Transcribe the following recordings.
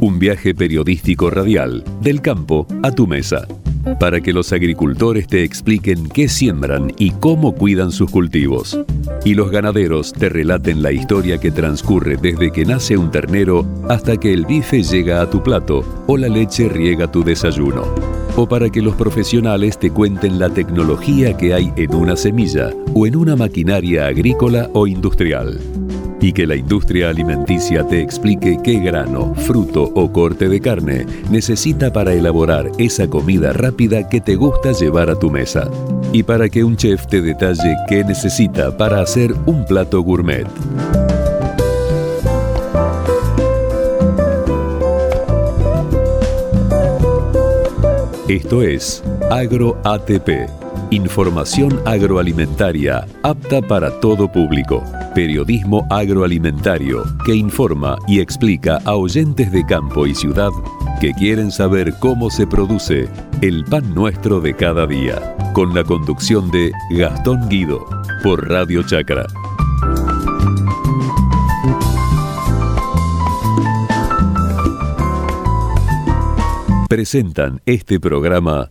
Un viaje periodístico radial del campo a tu mesa, para que los agricultores te expliquen qué siembran y cómo cuidan sus cultivos, y los ganaderos te relaten la historia que transcurre desde que nace un ternero hasta que el bife llega a tu plato o la leche riega tu desayuno, o para que los profesionales te cuenten la tecnología que hay en una semilla o en una maquinaria agrícola o industrial y que la industria alimenticia te explique qué grano, fruto o corte de carne necesita para elaborar esa comida rápida que te gusta llevar a tu mesa. Y para que un chef te detalle qué necesita para hacer un plato gourmet. Esto es Agro ATP, información agroalimentaria apta para todo público. Periodismo agroalimentario que informa y explica a oyentes de campo y ciudad que quieren saber cómo se produce el pan nuestro de cada día. Con la conducción de Gastón Guido por Radio Chacra. Presentan este programa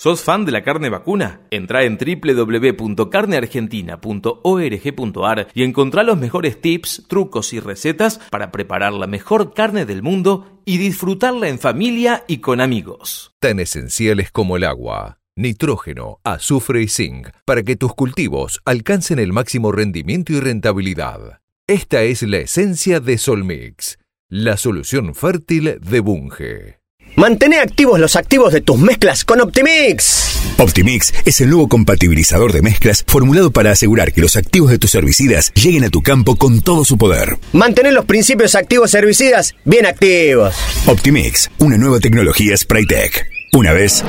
¿Sos fan de la carne vacuna? Entra en www.carneargentina.org.ar y encontrá los mejores tips, trucos y recetas para preparar la mejor carne del mundo y disfrutarla en familia y con amigos. Tan esenciales como el agua, nitrógeno, azufre y zinc para que tus cultivos alcancen el máximo rendimiento y rentabilidad. Esta es la esencia de Solmix, la solución fértil de Bunge. Mantén activos los activos de tus mezclas con Optimix. Optimix es el nuevo compatibilizador de mezclas formulado para asegurar que los activos de tus herbicidas lleguen a tu campo con todo su poder. Mantener los principios activos herbicidas bien activos. Optimix, una nueva tecnología Spraytech. Una vez,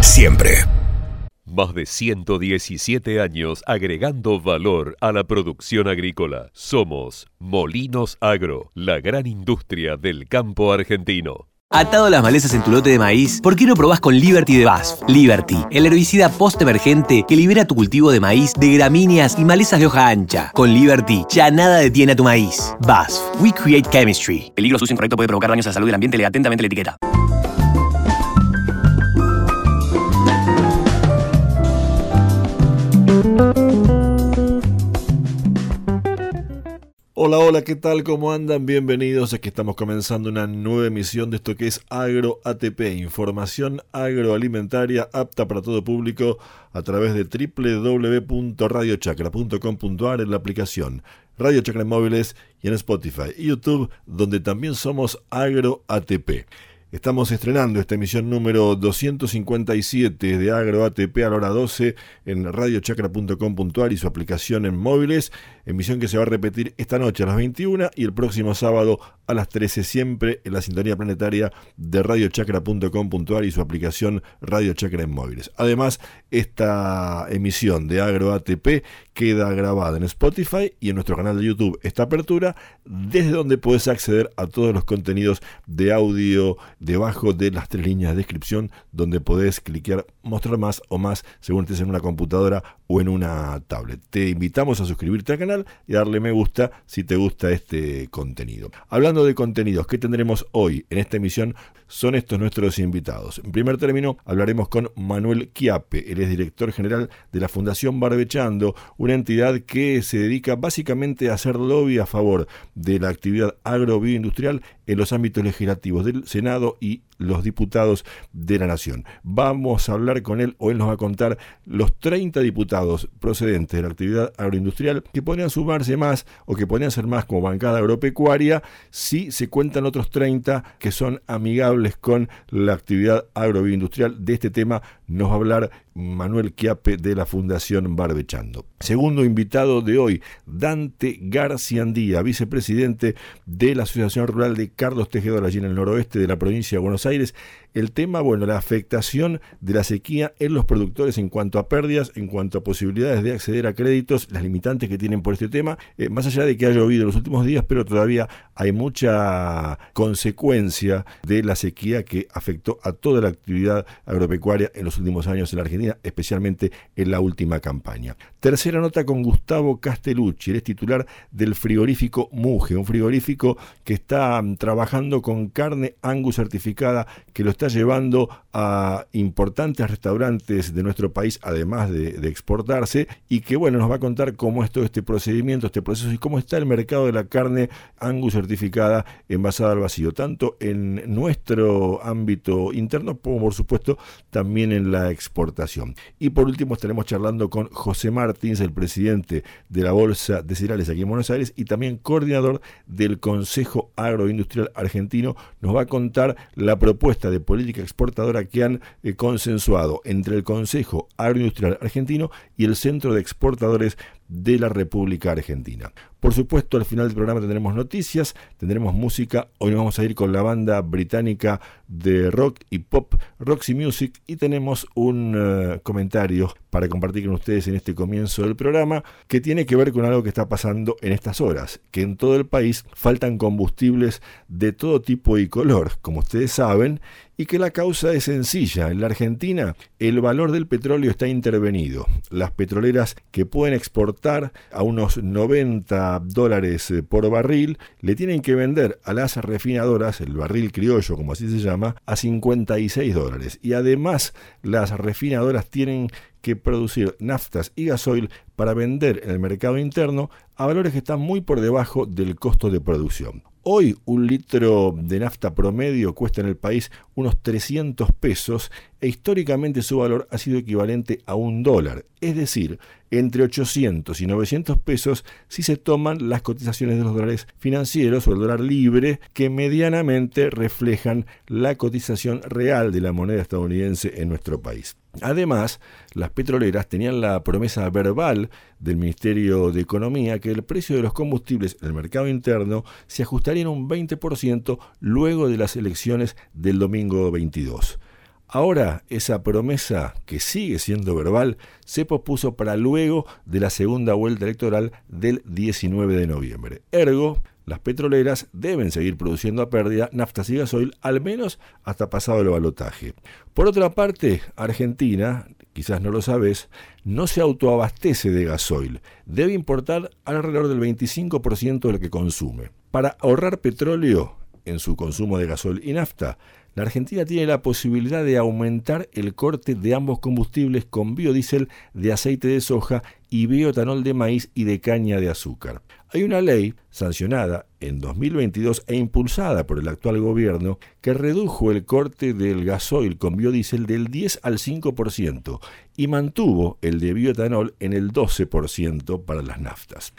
siempre. Más de 117 años agregando valor a la producción agrícola. Somos Molinos Agro, la gran industria del campo argentino. Atado las malezas en tu lote de maíz, ¿por qué no probás con Liberty de BASF? Liberty, el herbicida post-emergente que libera tu cultivo de maíz de gramíneas y malezas de hoja ancha. Con Liberty, ya nada detiene a tu maíz. BASF, We Create Chemistry. Peligro su uso incorrecto puede provocar daños a la salud del ambiente. Lea atentamente la etiqueta. Hola, hola, ¿qué tal? ¿Cómo andan? Bienvenidos. Aquí estamos comenzando una nueva emisión de esto que es Agro ATP, información agroalimentaria apta para todo público a través de www.radiochacra.com.ar en la aplicación Radio Chacra móviles y en Spotify y YouTube, donde también somos Agro ATP. Estamos estrenando esta emisión número 257 de Agro ATP a la hora 12 en radiochacra.com.ar y su aplicación en móviles. Emisión que se va a repetir esta noche a las 21 y el próximo sábado a las 13, siempre en la sintonía planetaria de radiochacra.com.ar y su aplicación Radio Chacra en móviles. Además, esta emisión de Agro ATP queda grabada en Spotify y en nuestro canal de YouTube. Esta apertura, desde donde puedes acceder a todos los contenidos de audio debajo de las tres líneas de descripción donde podés cliquear mostrar más o más según estés en una computadora o en una tablet. Te invitamos a suscribirte al canal y darle me gusta si te gusta este contenido. Hablando de contenidos, ¿qué tendremos hoy en esta emisión? Son estos nuestros invitados. En primer término, hablaremos con Manuel Quiape. Él es director general de la Fundación Barbechando, una entidad que se dedica básicamente a hacer lobby a favor de la actividad agrobioindustrial en los ámbitos legislativos del Senado y los diputados de la Nación. Vamos a hablar con él, o él nos va a contar los 30 diputados procedentes de la actividad agroindustrial que podrían sumarse más o que podrían ser más como bancada agropecuaria si se cuentan otros 30 que son amigables con la actividad agrobioindustrial. De este tema nos va a hablar Manuel Quiape de la Fundación Barbechando. Segundo invitado de hoy, Dante Garciandía, vicepresidente de la Asociación Rural de Carlos Tejedor, allí en el noroeste de la provincia de Buenos Aires. El tema, bueno, la afectación de la sequía en los productores en cuanto a pérdidas, en cuanto a posibilidades de acceder a créditos, las limitantes que tienen por este tema, eh, más allá de que ha llovido en los últimos días, pero todavía hay mucha consecuencia de la sequía que afectó a toda la actividad agropecuaria en los últimos años en la Argentina, especialmente en la última campaña. Tercera nota con Gustavo Castellucci, él es titular del frigorífico Muge, un frigorífico que está mm, trabajando con carne Angus certificada que lo está llevando a importantes restaurantes de nuestro país, además de, exportarse, y que bueno, nos va a contar cómo es todo este procedimiento, este proceso y cómo está el mercado de la carne Angus certificada envasada al vacío, tanto en nuestro ámbito interno como por supuesto también en la exportación. Y por último estaremos charlando con José Martins, el presidente de la Bolsa de Cereales aquí en Buenos Aires y también coordinador del Consejo Agroindustrial Argentino, nos va a contar la propuesta de política exportadora que han eh, consensuado entre el Consejo Agroindustrial Argentino y el Centro de Exportadores de la República Argentina. Por supuesto, al final del programa tendremos noticias, tendremos música. Hoy nos vamos a ir con la banda británica de rock y pop Roxy Music y tenemos un eh, comentario para compartir con ustedes en este comienzo del programa que tiene que ver con algo que está pasando en estas horas, que en todo el país faltan combustibles de todo tipo y color, como ustedes saben, y que la causa es sencilla. En la Argentina el valor del petróleo está intervenido. Las petroleras que pueden exportar a unos 90 dólares eh, por barril le tienen que vender a las refinadoras, el barril criollo como así se llama, a 56 dólares. Y además las refinadoras tienen que producir naftas y gasoil para vender en el mercado interno a valores que están muy por debajo del costo de producción. Hoy un litro de nafta promedio cuesta en el país unos 300 pesos e históricamente su valor ha sido equivalente a un dólar, es decir, entre 800 y 900 pesos si se toman las cotizaciones de los dólares financieros o el dólar libre que medianamente reflejan la cotización real de la moneda estadounidense en nuestro país. Además, las petroleras tenían la promesa verbal del Ministerio de Economía que el precio de los combustibles en el mercado interno se ajustaría en un 20% luego de las elecciones del domingo 22. Ahora esa promesa, que sigue siendo verbal, se pospuso para luego de la segunda vuelta electoral del 19 de noviembre. Ergo, las petroleras deben seguir produciendo a pérdida naftas y gasoil al menos hasta pasado el balotaje. Por otra parte, Argentina, quizás no lo sabes, no se autoabastece de gasoil. Debe importar alrededor del 25% de lo que consume. Para ahorrar petróleo en su consumo de gasoil y nafta, la Argentina tiene la posibilidad de aumentar el corte de ambos combustibles con biodiesel de aceite de soja y bioetanol de maíz y de caña de azúcar. Hay una ley sancionada en 2022 e impulsada por el actual gobierno que redujo el corte del gasoil con biodiesel del 10 al 5% y mantuvo el de bioetanol en el 12% para las naftas.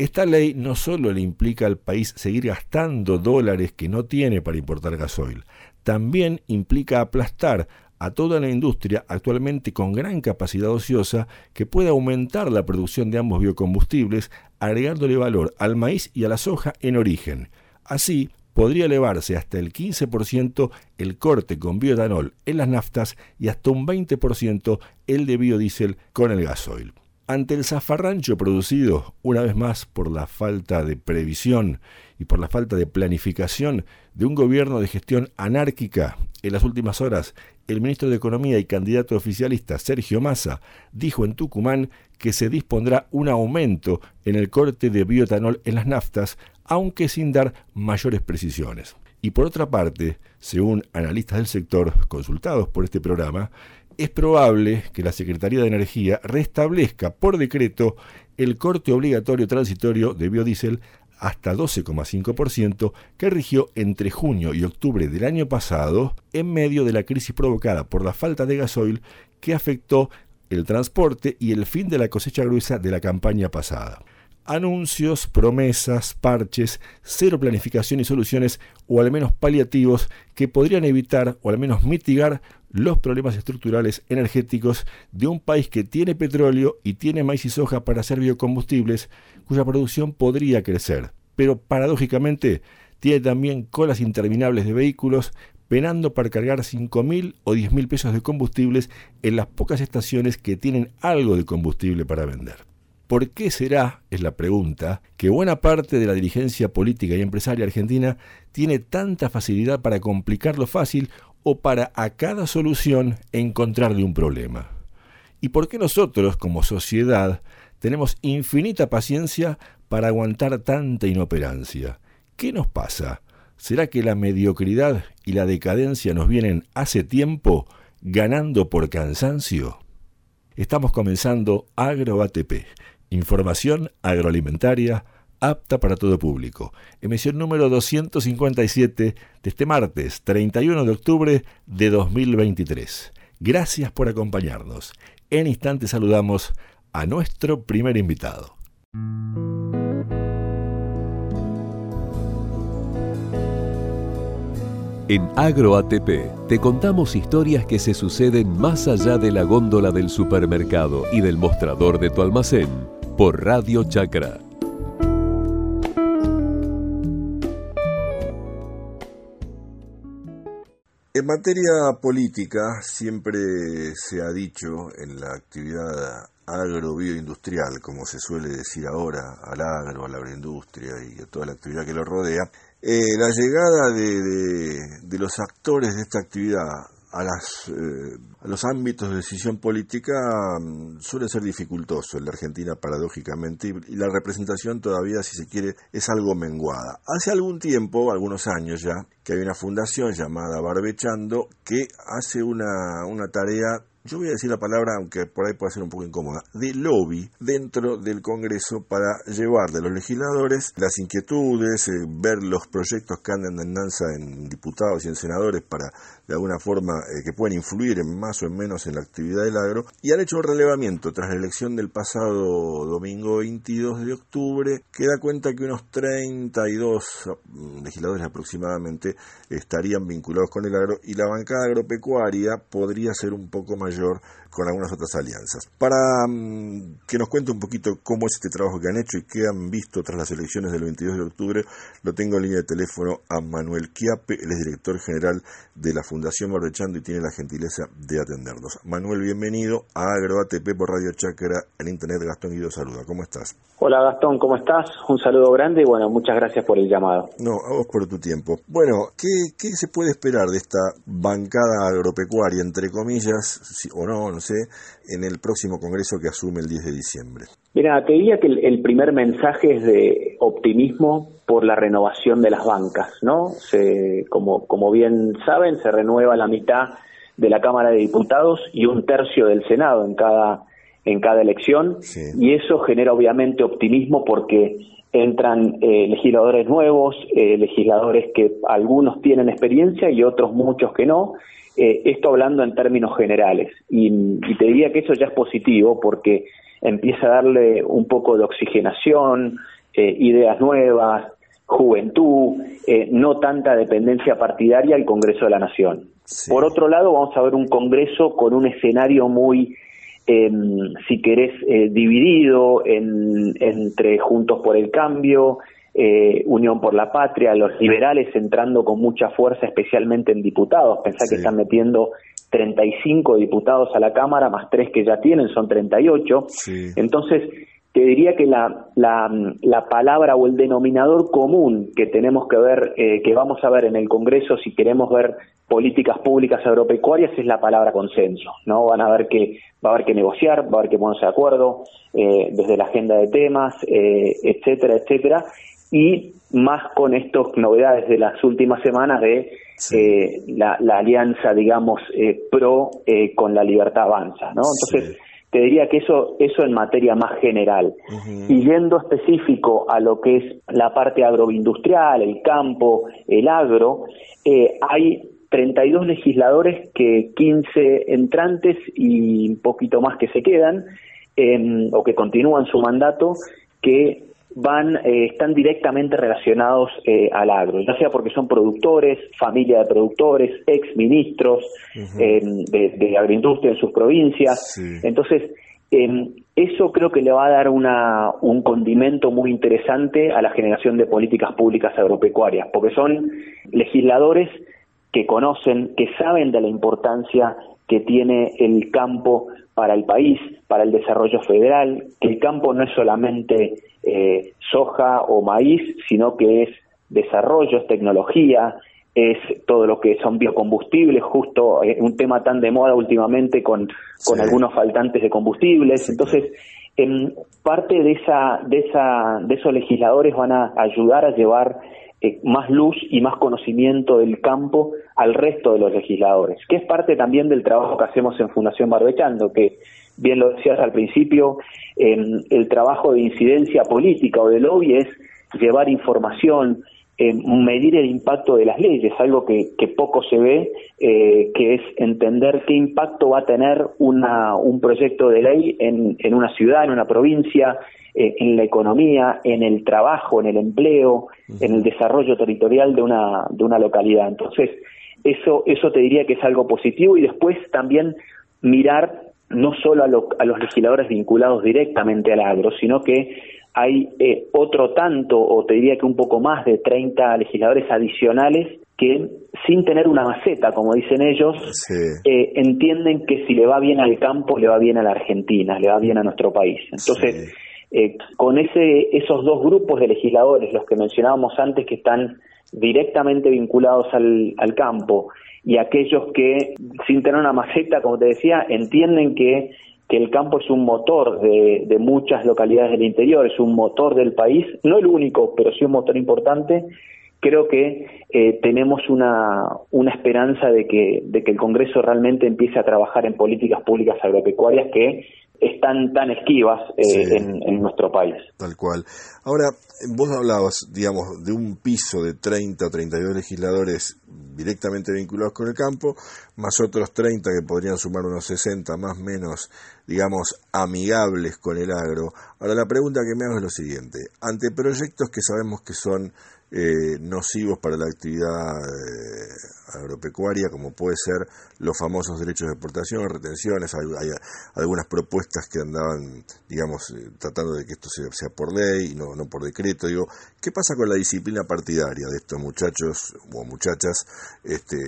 Esta ley no solo le implica al país seguir gastando dólares que no tiene para importar gasoil, también implica aplastar a toda la industria actualmente con gran capacidad ociosa que puede aumentar la producción de ambos biocombustibles, agregándole valor al maíz y a la soja en origen. Así, podría elevarse hasta el 15% el corte con bioetanol en las naftas y hasta un 20% el de biodiesel con el gasoil. Ante el zafarrancho producido, una vez más, por la falta de previsión y por la falta de planificación de un gobierno de gestión anárquica, en las últimas horas, el ministro de Economía y candidato oficialista Sergio Massa dijo en Tucumán que se dispondrá un aumento en el corte de bioetanol en las naftas aunque sin dar mayores precisiones. Y por otra parte, según analistas del sector consultados por este programa, es probable que la Secretaría de Energía restablezca por decreto el corte obligatorio transitorio de biodiesel hasta 12,5% que rigió entre junio y octubre del año pasado en medio de la crisis provocada por la falta de gasoil que afectó el transporte y el fin de la cosecha gruesa de la campaña pasada anuncios, promesas, parches, cero planificación y soluciones, o al menos paliativos, que podrían evitar o al menos mitigar los problemas estructurales energéticos de un país que tiene petróleo y tiene maíz y soja para hacer biocombustibles, cuya producción podría crecer, pero paradójicamente tiene también colas interminables de vehículos penando para cargar 5.000 o 10.000 pesos de combustibles en las pocas estaciones que tienen algo de combustible para vender. ¿Por qué será, es la pregunta, que buena parte de la dirigencia política y empresaria argentina tiene tanta facilidad para complicar lo fácil o para a cada solución encontrarle un problema? ¿Y por qué nosotros, como sociedad, tenemos infinita paciencia para aguantar tanta inoperancia? ¿Qué nos pasa? ¿Será que la mediocridad y la decadencia nos vienen hace tiempo ganando por cansancio? Estamos comenzando AgroATP Información agroalimentaria apta para todo público. Emisión número 257 de este martes 31 de octubre de 2023. Gracias por acompañarnos. En instante saludamos a nuestro primer invitado. En AgroATP te contamos historias que se suceden más allá de la góndola del supermercado y del mostrador de tu almacén por Radio Chakra. En materia política, siempre se ha dicho en la actividad agrobioindustrial, como se suele decir ahora, al agro, a la agroindustria y a toda la actividad que lo rodea, eh, la llegada de, los actores de esta actividad a, las, eh, los ámbitos de decisión política mm, suele ser dificultoso en la Argentina paradójicamente y, la representación todavía, si se quiere, es algo menguada. Hace algún tiempo, algunos años ya, que hay una fundación llamada Barbechando que hace una, una tarea yo voy a decir la palabra, aunque por ahí pueda ser un poco incómoda, de lobby dentro del Congreso para llevar de los legisladores las inquietudes, eh, ver los proyectos que andan en danza en diputados y en senadores para de alguna forma eh, que pueden influir en más o en menos en la actividad del agro, y han hecho un relevamiento tras la elección del pasado domingo 22 de octubre, que da cuenta que unos 32 mm, legisladores aproximadamente estarían vinculados con el agro y la bancada agropecuaria podría ser un poco mayor con algunas otras alianzas. Para mm, que nos cuente un poquito cómo es este trabajo que han hecho y qué han visto tras las elecciones del 22 de octubre, lo tengo en línea de teléfono a Manuel Quiape, él es director general de la Fundación Barbechando y tiene la gentileza de atendernos. Manuel, bienvenido a AgroATP por Radio Chácara en Internet. Gastón Guido saluda, ¿cómo estás? Hola Gastón, ¿cómo estás? Un saludo grande y bueno, muchas gracias por el llamado. No, a vos por tu tiempo. Bueno, ¿qué, qué se puede esperar de esta bancada agropecuaria, entre comillas, o no, en el próximo Congreso que asume el 10 de diciembre? Mira, te diría que el, primer mensaje es de optimismo por la renovación de las bancas, ¿no? Se, como, como bien saben, se renueva la mitad de la Cámara de Diputados y un tercio del Senado en cada en cada elección y eso genera obviamente optimismo porque entran eh, legisladores nuevos, eh, legisladores que algunos tienen experiencia y otros muchos que no, eh, esto hablando en términos generales. Y, te diría que eso ya es positivo porque empieza a darle un poco de oxigenación, eh, ideas nuevas, juventud, eh, no tanta dependencia partidaria al Congreso de la Nación. Por otro lado, vamos a ver un Congreso con un escenario muy, em, si querés, dividido entre Juntos por el Cambio, eh, Unión por la Patria, los liberales entrando con mucha fuerza, especialmente en diputados. Pensá que están metiendo 35 diputados a la Cámara, más tres que ya tienen, son 38. Entonces, te diría que la, la, la, palabra o el denominador común que tenemos que ver, eh, que vamos a ver en el Congreso si queremos ver políticas públicas agropecuarias es la palabra consenso, ¿no? Van a ver que va a haber que negociar, va a haber que ponerse de acuerdo eh, desde la agenda de temas, eh, etcétera, etcétera, y más con estas novedades de las últimas semanas de la, la, alianza, digamos, pro con la libertad avanza, ¿no? Entonces te diría que eso, eso en materia más general. Y yendo específico a lo que es la parte agroindustrial, el campo, el agro, eh, hay 32 legisladores que 15 entrantes y un poquito más que se quedan, o que continúan su mandato, que van eh, están directamente relacionados eh, al agro, ya sea porque son productores, familia de productores, ex ministros em, de, agroindustria en sus provincias. Entonces, em, eso creo que le va a dar una, un condimento muy interesante a la generación de políticas públicas agropecuarias, porque son legisladores que conocen, que saben de la importancia que tiene el campo para el país, para el desarrollo federal, que el campo no es solamente eh, soja o maíz, sino que es desarrollo, es tecnología, es todo lo que son biocombustibles, justo eh, un tema tan de moda últimamente con, con algunos faltantes de combustibles. Entonces, en parte de esa, de esa, de esos legisladores van a ayudar a llevar eh, más luz y más conocimiento del campo al resto de los legisladores, que es parte también del trabajo que hacemos en Fundación Barbechando, que bien lo decías al principio, el trabajo de incidencia política o de lobby es llevar información, medir el impacto de las leyes, algo que, poco se ve, eh, que es entender qué impacto va a tener una, un proyecto de ley en, en una ciudad, en una provincia, eh, en la economía, en el trabajo, en el empleo, en el desarrollo territorial de una, de una localidad. Entonces, eso, eso te diría que es algo positivo y después también mirar no solo a, los legisladores vinculados directamente al agro, sino que hay eh, otro tanto, o te diría que un poco más de 30 legisladores adicionales que sin tener una maceta, como dicen ellos, eh, entienden que si le va bien al campo, le va bien a la Argentina, le va bien a nuestro país. Entonces, eh, con ese, esos dos grupos de legisladores, los que mencionábamos antes, que están directamente vinculados al, al campo, y aquellos que, sin tener una maceta, como te decía, entienden que, que el campo es un motor de, muchas localidades del interior, es un motor del país, no el único, pero sí un motor importante, creo que eh, tenemos una, una esperanza de que, de que el Congreso realmente empiece a trabajar en políticas públicas agropecuarias que están tan esquivas eh, en, nuestro país. Tal cual. Ahora, vos hablabas, digamos, de un piso de 30 o 32 legisladores directamente vinculados con el campo, más otros 30 que podrían sumar unos 60 más o menos, digamos, amigables con el agro. Ahora, la pregunta que me hago es lo siguiente. Ante proyectos que sabemos que son eh, nocivos para la actividad eh, agropecuaria, como puede ser los famosos derechos de exportación, retenciones, hay, algunas propuestas que andaban, digamos, eh, tratando de que esto sea, por ley y no, no por decreto. Digo, ¿qué pasa con la disciplina partidaria de estos muchachos o muchachas, este,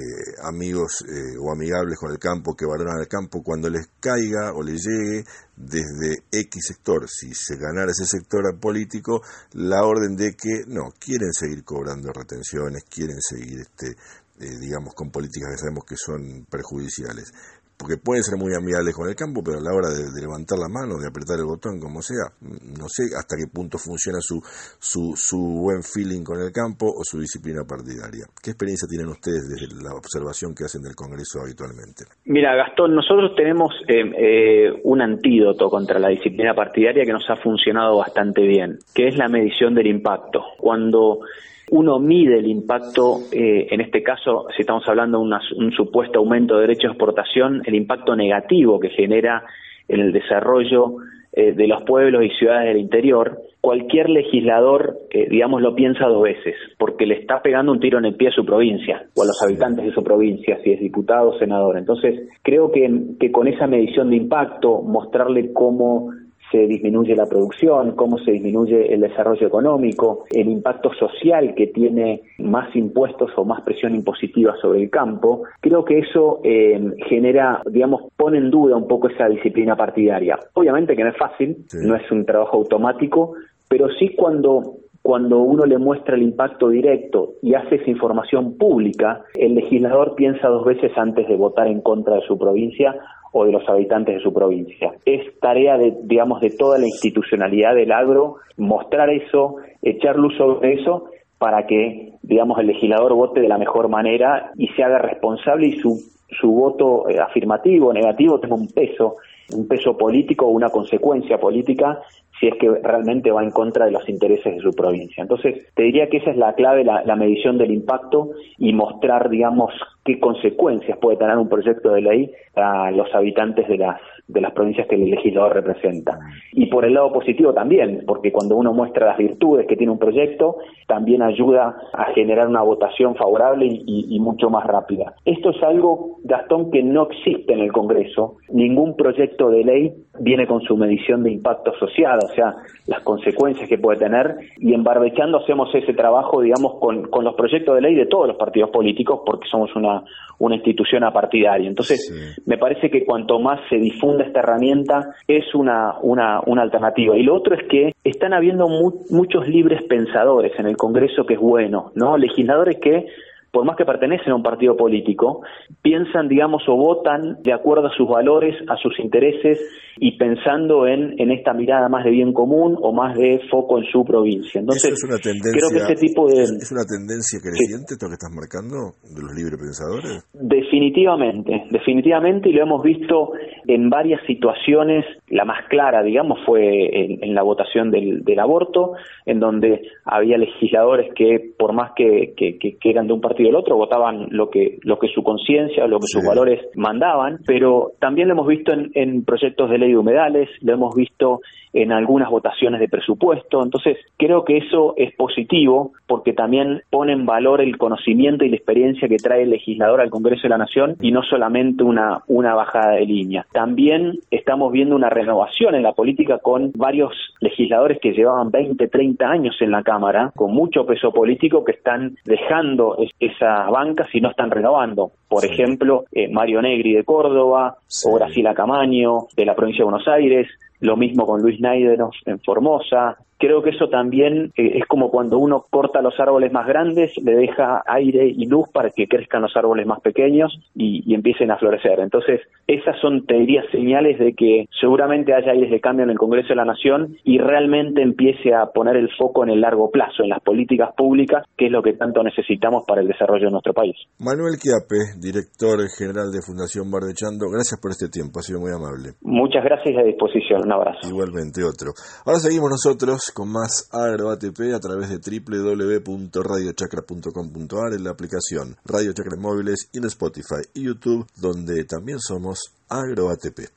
amigos eh, o amigables con el campo, que valoran el campo cuando les caiga o les llegue desde X sector, si se ganara ese sector político, la orden de que no, quieren seguir cobrando retenciones, quieren seguir este, eh, digamos, con políticas que sabemos que son perjudiciales. Porque pueden ser muy amigables con el campo, pero a la hora de, levantar la mano, de apretar el botón, como sea, no sé hasta qué punto funciona su, su, su buen feeling con el campo o su disciplina partidaria. ¿Qué experiencia tienen ustedes desde la observación que hacen del Congreso habitualmente? Mira, Gastón, nosotros tenemos eh, eh, un antídoto contra la disciplina partidaria que nos ha funcionado bastante bien, que es la medición del impacto. Cuando uno mide el impacto, eh, en este caso, si estamos hablando de un supuesto aumento de derechos de exportación, el impacto negativo que genera en el desarrollo eh, de los pueblos y ciudades del interior, cualquier legislador, eh, digamos, lo piensa dos veces, porque le está pegando un tiro en el pie a su provincia o a los habitantes de su provincia, si es diputado o senador. Entonces, creo que, que con esa medición de impacto, mostrarle cómo se disminuye la producción, cómo se disminuye el desarrollo económico, el impacto social que tiene más impuestos o más presión impositiva sobre el campo, creo que eso eh, genera, digamos, pone en duda un poco esa disciplina partidaria. Obviamente que no es fácil, no es un trabajo automático, pero sí cuando cuando uno le muestra el impacto directo y hace esa información pública, el legislador piensa dos veces antes de votar en contra de su provincia o de los habitantes de su provincia. Es tarea de, digamos, de toda la institucionalidad del agro mostrar eso, echar luz sobre eso para que, digamos, el legislador vote de la mejor manera y se haga responsable y su, su voto eh, afirmativo o negativo tenga un peso, un peso político o una consecuencia política si es que realmente va en contra de los intereses de su provincia. Entonces, te diría que esa es la clave, la, medición del impacto y mostrar, digamos, qué consecuencias puede tener un proyecto de ley a los habitantes de las de las provincias que el legislador representa. Y por el lado positivo también, porque cuando uno muestra las virtudes que tiene un proyecto, también ayuda a generar una votación favorable y, y, mucho más rápida. Esto es algo, Gastón, que no existe en el Congreso. Ningún proyecto de ley viene con su medición de impacto social, o sea, las consecuencias que puede tener, y en Barbechando hacemos ese trabajo, digamos, con, con los proyectos de ley de todos los partidos políticos, porque somos una, una institución apartidaria. Entonces, me parece que cuanto más se difunda esta herramienta, es una, una, una alternativa. Y lo otro es que están habiendo mu muchos libres pensadores en el Congreso, que es bueno, ¿no? Legisladores que por más que pertenecen a un partido político, piensan, digamos, o votan de acuerdo a sus valores, a sus intereses y pensando en, en esta mirada más de bien común o más de foco en su provincia. Entonces, es una tendencia, creo que ese tipo de... ¿Es una tendencia creciente esto que estás marcando de los libres pensadores? Definitivamente, definitivamente, y lo hemos visto en varias situaciones. La más clara, digamos, fue en, en la votación del, del, aborto, en donde había legisladores que, por más que, que, que eran de un partido y el otro votaban lo que lo que su conciencia, lo que sí. sus valores mandaban, pero también lo hemos visto en, en, proyectos de ley humedales, lo hemos visto en algunas votaciones de presupuesto, entonces creo que eso es positivo porque también pone en valor el conocimiento y la experiencia que trae el legislador al Congreso de la Nación y no solamente una, una bajada de línea. También estamos viendo una renovación en la política con varios legisladores que llevaban 20, 30 años en la Cámara, con mucho peso político, que están dejando esa banca si no están renovando. Por sí. ejemplo, eh, Mario Negri de Córdoba sí. o Graciela Camaño de la provincia de Buenos Aires, lo mismo con Luis Naideros en Formosa, creo que eso también eh, es como cuando uno corta los árboles más grandes, le deja aire y luz para que crezcan los árboles más pequeños y, y, empiecen a florecer. Entonces, esas son, te diría, señales de que seguramente haya aires de cambio en el Congreso de la Nación y realmente empiece a poner el foco en el largo plazo, en las políticas públicas, que es lo que tanto necesitamos para el desarrollo de nuestro país. Manuel Quiape, director general de Fundación Bardechando, gracias por este tiempo, ha sido muy amable. Muchas gracias y a disposición, un abrazo. Igualmente, otro. Ahora seguimos nosotros con más Agro ATP a través de www.radiochacra.com.ar en la aplicación Radio Chacra Móviles y en Spotify y YouTube, donde también somos Agro ATP.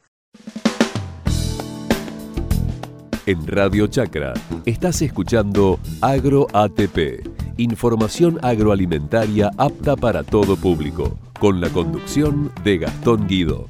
En Radio Chacra estás escuchando Agro ATP, información agroalimentaria apta para todo público, con la conducción de Gastón Guido.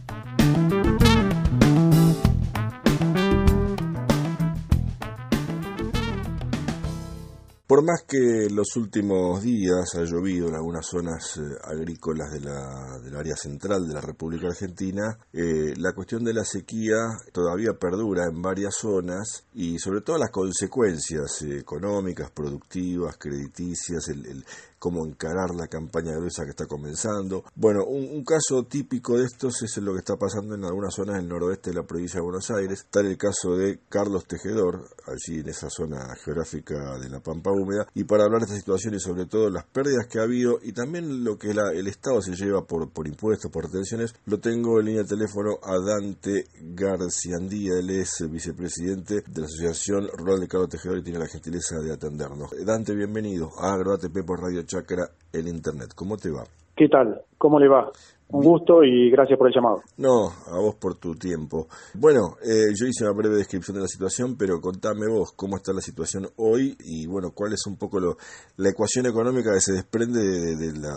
Por más que los últimos días ha llovido en algunas zonas eh, agrícolas de la, del área central de la República Argentina, eh, la cuestión de la sequía todavía perdura en varias zonas y sobre todo las consecuencias eh, económicas, productivas, crediticias, el, cómo encarar la campaña gruesa que está comenzando. Bueno, un, un, caso típico de estos es lo que está pasando en algunas zonas del noroeste de la provincia de Buenos Aires. Está el caso de Carlos Tejedor, allí en esa zona geográfica de la Pampa Húmeda. Y para hablar de esta situación y sobre todo las pérdidas que ha habido y también lo que la, el Estado se lleva por, impuestos, por retenciones, lo tengo en línea de teléfono a Dante Garciandía. Él es vicepresidente de la Asociación Rural de Carlos Tejedor y tiene la gentileza de atendernos. Dante, bienvenido a AgroATP por Radio Chacra el Internet. ¿Cómo te va? ¿Qué tal? ¿Cómo le va? Un gusto y gracias por el llamado. No, a vos por tu tiempo. Bueno, eh, yo hice una breve descripción de la situación, pero contame vos cómo está la situación hoy y bueno, cuál es un poco lo, la ecuación económica que se desprende de, de la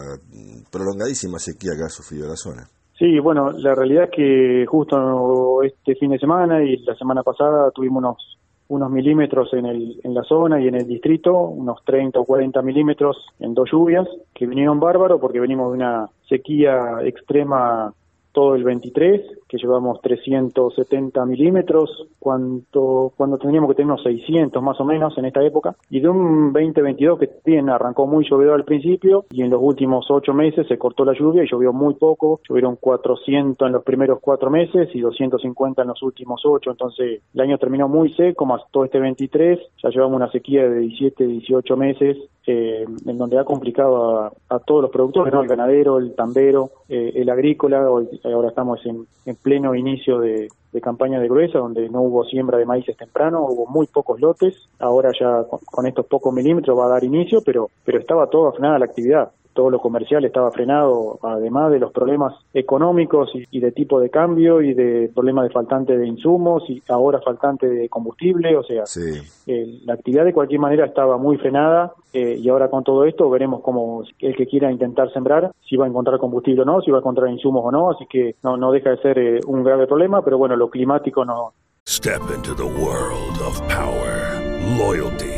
prolongadísima sequía que ha sufrido la zona. Sí, bueno, la realidad es que justo este fin de semana y la semana pasada tuvimos unos unos milímetros en, el, en la zona y en el distrito, unos 30 o 40 milímetros en dos lluvias, que vinieron bárbaro porque venimos de una sequía extrema todo el 23, que llevamos 370 milímetros, cuando, cuando tendríamos que tener unos 600 más o menos en esta época, y de un 2022 que bien arrancó muy llovedor al principio, y en los últimos ocho meses se cortó la lluvia y llovió muy poco, llovieron 400 en los primeros cuatro meses y 250 en los últimos ocho, entonces el año terminó muy seco, más todo este 23, ya llevamos una sequía de 17, 18 meses, eh, en donde ha complicado a, todos los productores, ¿no? el ganadero, el tambero, eh, el agrícola, hoy, ahora estamos en pleno inicio de, campaña de gruesa, donde no hubo siembra de maíces temprano, hubo muy pocos lotes, ahora ya con, con estos pocos milímetros va a dar inicio, pero, pero estaba toda frenada la actividad todo lo comercial estaba frenado, además de los problemas económicos y, y, de tipo de cambio y de problemas de faltante de insumos y ahora faltante de combustible, o sea, sí. eh, la actividad de cualquier manera estaba muy frenada eh, y ahora con todo esto veremos cómo el que quiera intentar sembrar, si va a encontrar combustible o no, si va a encontrar insumos o no, así que no, no deja de ser eh, un grave problema, pero bueno, lo climático no. Step into the world of power, loyalty.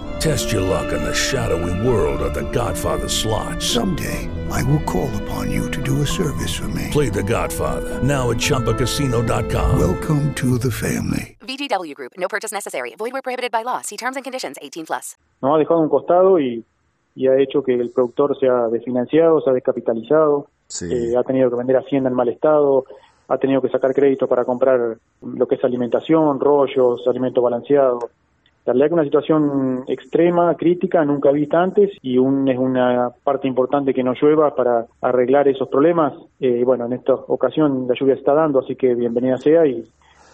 Test your luck in the shadowy world of The Godfather slot. Someday, I will call upon you to do a service for me. Play The Godfather now at ChumbaCasino.com. Welcome to the family. VGW Group. No purchase necessary. Void where prohibited by law. See terms and conditions. 18 plus. Nos ha dejado un costado y, y ha hecho que el productor sea desfinanciado, sea descapitalizado. Sí. Eh, ha tenido que vender hacienda en mal estado. Ha tenido que sacar crédito para comprar lo que es alimentación, rollos, alimento balanceado. La realidad que una situación extrema, crítica, nunca vista antes y un, es una parte importante que no llueva para arreglar esos problemas. Eh, bueno, en esta ocasión la lluvia está dando, así que bienvenida sea y,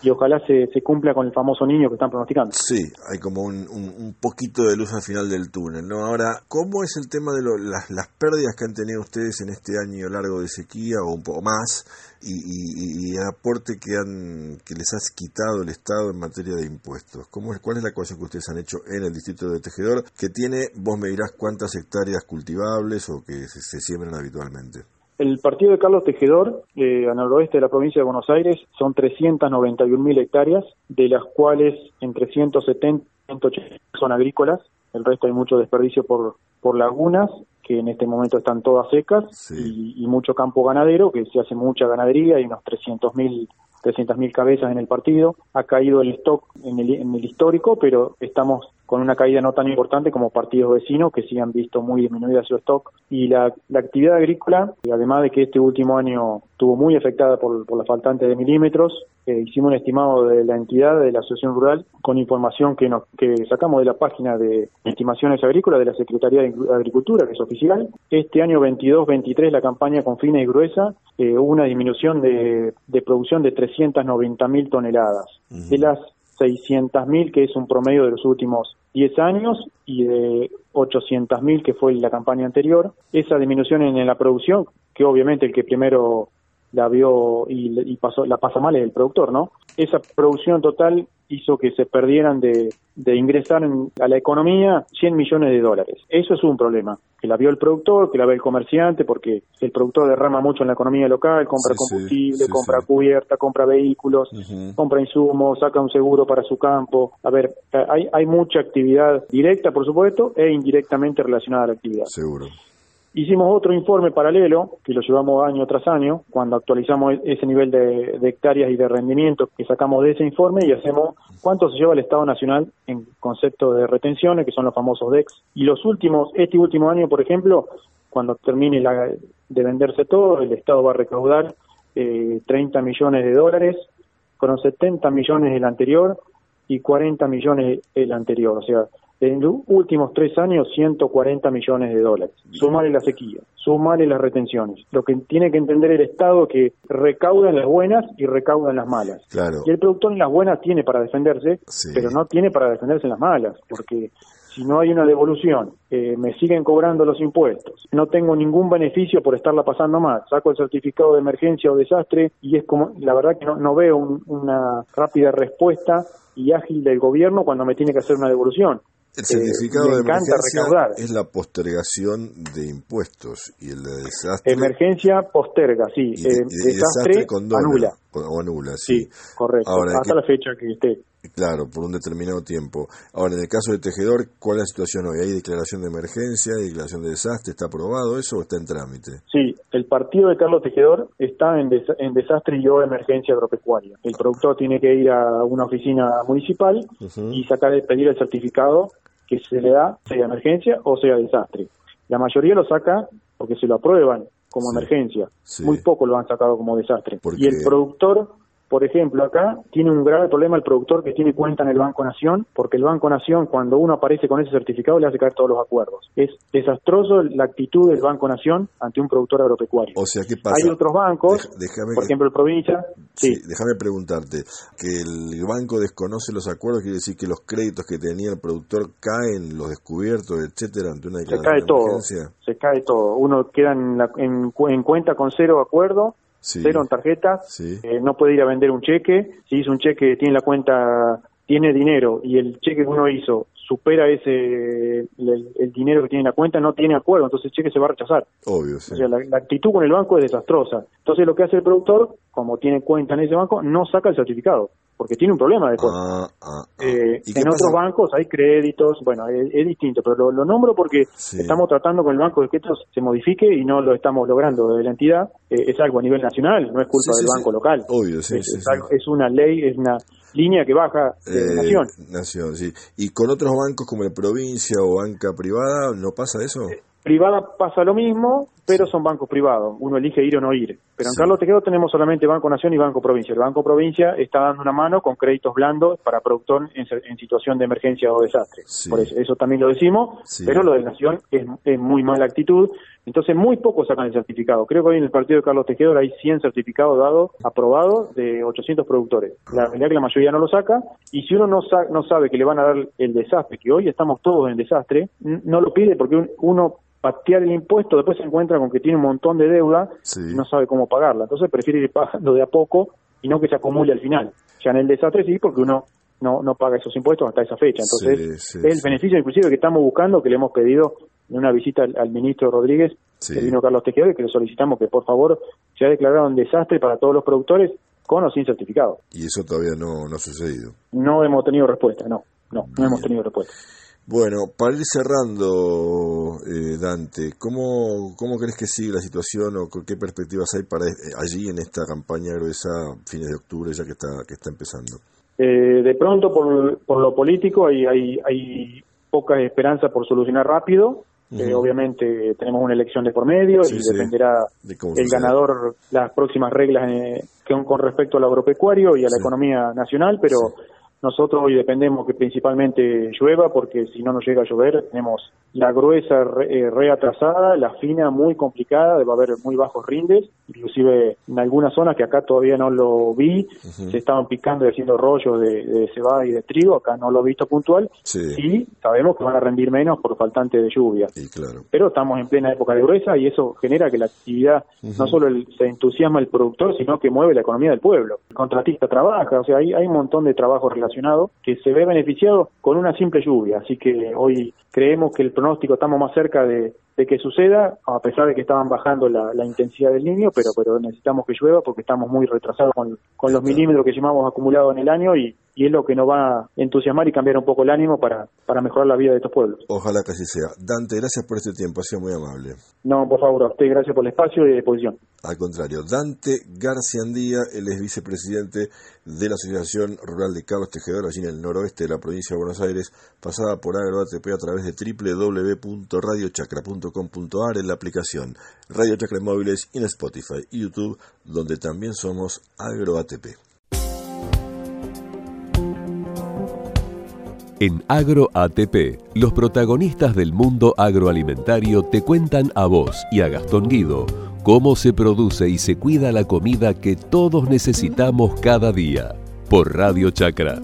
y ojalá se, se, cumpla con el famoso niño que están pronosticando. Sí, hay como un, un, poquito de luz al final del túnel, ¿no? Ahora, ¿cómo es el tema de lo, las, las, pérdidas que han tenido ustedes en este año largo de sequía o un poco más y, y, el aporte que, han, que les ha quitado el Estado en materia de impuestos? ¿Cómo ¿Cuál es la ecuación que ustedes han hecho en el distrito de Tejedor que tiene, vos me dirás, cuántas hectáreas cultivables o que se, se siembran habitualmente? El partido de Carlos Tejedor, eh, al noroeste de la provincia de Buenos Aires, son 391 mil hectáreas, de las cuales entre 170 y 180 son agrícolas. El resto hay mucho desperdicio por, por lagunas, que en este momento están todas secas, sí. y, y, mucho campo ganadero, que se hace mucha ganadería, hay unos 300 mil 300.000 cabezas en el partido. Ha caído el stock en el, en el histórico, pero estamos con una caída no tan importante como partidos vecinos que sí han visto muy disminuida su stock. Y la, la actividad agrícola, además de que este último año estuvo muy afectada por, por la faltante de milímetros, eh, hicimos un estimado de la entidad de la Asociación Rural con información que, nos, que sacamos de la página de estimaciones agrícolas de la Secretaría de Agricultura, que es oficial. Este año 22-23 la campaña con fina y gruesa eh, hubo una disminución de, de producción de 390 mil toneladas. Uh -huh. De las 600.000, que es un promedio de los últimos 10 años, y de 800.000, que fue la campaña anterior. Esa disminución en la producción, que obviamente el que primero la vio y, y pasó, la pasa mal es el productor, ¿no? Esa producción total hizo que se perdieran de, de ingresar en, a la economía 100 millones de dólares. Eso es un problema, que la vio el productor, que la ve el comerciante, porque el productor derrama mucho en la economía local, compra Sí, combustible, sí, compra cubierta, compra vehículos, compra insumos, saca un seguro para su campo. A ver, hay, hay mucha actividad directa, por supuesto, e indirectamente relacionada a la actividad. Seguro. Hicimos otro informe paralelo, que lo llevamos año tras año, cuando actualizamos e- ese nivel de, hectáreas y de rendimiento que sacamos de ese informe y hacemos cuánto se lleva el Estado Nacional en concepto de retenciones, que son los famosos DEX. Y los últimos, este último año, por ejemplo, cuando termine la, de venderse todo, el Estado va a recaudar eh, 30 millones de dólares, con 70 millones el anterior y 40 millones el anterior. O sea, en los últimos tres años 140 millones de dólares. Sumarle la sequía, sumarle las retenciones. Lo que tiene que entender el Estado es que recauda en las buenas y recauda en las malas. Claro. Y el productor en las buenas tiene para defenderse, Sí. pero no tiene para defenderse en las malas, porque si no hay una devolución, eh, me siguen cobrando los impuestos, no tengo ningún beneficio por estarla pasando mal, saco el certificado de emergencia o desastre y es como, la verdad que no, no veo un- una rápida respuesta y ágil del gobierno cuando me tiene que hacer una devolución. El Eh, certificado me de emergencia recaudar. es la postergación de impuestos y el de desastre. Emergencia posterga, sí. y de- Eh, y de- y desastre, condona, anula. o anula, sí. Sí, correcto. Ahora, Hasta que- la fecha que esté. Claro, por un determinado tiempo. Ahora, en el caso del tejedor, ¿cuál es la situación hoy? ¿Hay declaración de emergencia, hay declaración de desastre? ¿Está aprobado eso o está en trámite? Sí, el partido de Carlos Tejedor está en, en desastre y o emergencia agropecuaria. El productor tiene que ir a una oficina municipal y sacar el, pedir el certificado que se le da, sea emergencia o sea desastre. La mayoría lo saca porque se lo aprueban como emergencia. sí. Muy poco lo han sacado como desastre. Y el productor, por ejemplo, acá tiene un grave problema el productor que tiene cuenta en el Banco Nación, porque el Banco Nación, cuando uno aparece con ese certificado, le hace caer todos los acuerdos. Es desastroso la actitud del Banco Nación ante un productor agropecuario. O sea, ¿qué pasa? Hay otros bancos, por que- ejemplo, el Provincia, Sí, déjame preguntarte, que el banco desconoce los acuerdos, quiere decir que los créditos que tenía el productor caen, los descubiertos, etcétera, ante una se declaración cae de todo, emergencia. se cae todo. Uno queda en, la- en en cuenta con cero acuerdo, Sí. cero en tarjeta, Sí. eh, no puede ir a vender un cheque, si hizo un cheque tiene la cuenta, tiene dinero y el cheque que uno hizo supera ese el, el dinero que tiene en la cuenta, no tiene acuerdo, entonces el cheque se va a rechazar. Obvio, sí. O sea, la, la actitud con el banco es desastrosa. Entonces lo que hace el productor, como tiene cuenta en ese banco, no saca el certificado, porque tiene un problema después. Ah, ah, ah. Eh, ¿Y qué en pasa? otros bancos hay créditos, bueno, es, es distinto, pero lo, lo nombro porque Sí. estamos tratando con el banco de que esto se modifique y no lo estamos logrando de la entidad. Eh, es algo a nivel nacional, no es culpa Sí, del sí. banco local. Obvio, sí, es, sí, es sí. algo- es una ley, es una línea que baja de Eh, nación. Nación, sí. ¿Y con otros bancos como la provincia o banca privada no pasa eso? Privada pasa lo mismo, pero son bancos privados. Uno elige ir o no ir. Pero en Sí. Carlos Tejedo tenemos solamente Banco Nación y Banco Provincia. El Banco Provincia está dando una mano con créditos blandos para productor en, situación de emergencia o desastre. Por eso, eso también lo decimos, Sí. pero lo de Nación es, es muy mala actitud. Entonces, muy pocos sacan el certificado. Creo que hoy en el partido de Carlos Tejedor hay 100 certificados dados, aprobados, de 800 productores. La realidad es que la mayoría no lo saca. Y si uno no, sa- no sabe que le van a dar el desastre, que hoy estamos todos en desastre, no lo pide porque un- uno patear el impuesto, después se encuentra con que tiene un montón de deuda y no sabe cómo pagarla. Entonces prefiere ir pagando de a poco y no que se acumule al final. Ya en el desastre sí, porque uno no, no paga esos impuestos hasta esa fecha. Entonces, Sí, sí, es el beneficio inclusive que estamos buscando, que le hemos pedido en una visita al, al ministro Rodríguez, que vino Carlos Tejedor, que le solicitamos que por favor se ha declarado un desastre para todos los productores con o sin certificado. Y eso todavía no, no ha sucedido. No hemos tenido respuesta, no, no, no hemos tenido respuesta. Bueno, para ir cerrando, eh, Dante, ¿cómo, ¿cómo crees que sigue la situación o qué perspectivas hay para eh, allí en esta campaña gruesa fines de octubre ya que está, que está empezando? Eh, de pronto, por, por lo político, hay, hay, hay poca esperanza por solucionar rápido. Eh, obviamente tenemos una elección de por medio Sí, y sí. dependerá De el ganador las próximas reglas eh, que son con respecto al agropecuario y a la economía nacional, pero nosotros hoy dependemos que principalmente llueva porque si no nos llega a llover tenemos la gruesa re, eh, re atrasada, la fina muy complicada, va a haber muy bajos rindes, inclusive en algunas zonas que acá todavía no lo vi, se estaban picando y haciendo rollos de, de cebada y de trigo, acá no lo he visto puntual, Sí. y sabemos que van a rendir menos por faltante de lluvia. Y claro. Pero estamos en plena época de gruesa y eso genera que la actividad, no solo el- se entusiasma el productor, sino que mueve la economía del pueblo. El contratista trabaja, o sea, hay, hay un montón de trabajo relacionado que se ve beneficiado con una simple lluvia. Así que hoy creemos que el pronóstico estamos más cerca de, de que suceda, a pesar de que estaban bajando la, la intensidad del niño, pero, pero necesitamos que llueva porque estamos muy retrasados con, con los milímetros que llevamos acumulados en el año y, y es lo que nos va a entusiasmar y cambiar un poco el ánimo para, para mejorar la vida de estos pueblos. Ojalá que así sea. Dante, gracias por este tiempo, ha sido muy amable. No, por favor, a usted gracias por el espacio y la disposición. Al contrario, Dante Garciandía, él es vicepresidente de la Asociación Rural de Carlos Tejedor, allí en el noroeste de la provincia de Buenos Aires, pasada por AgroATP a través de www.radiochacra.com.ar en la aplicación Radio Chacra en móviles en Spotify y YouTube, donde también somos AgroATP. En AgroATP, los protagonistas del mundo agroalimentario te cuentan a vos y a Gastón Guido cómo se produce y se cuida la comida que todos necesitamos cada día. Por Radio Chacra.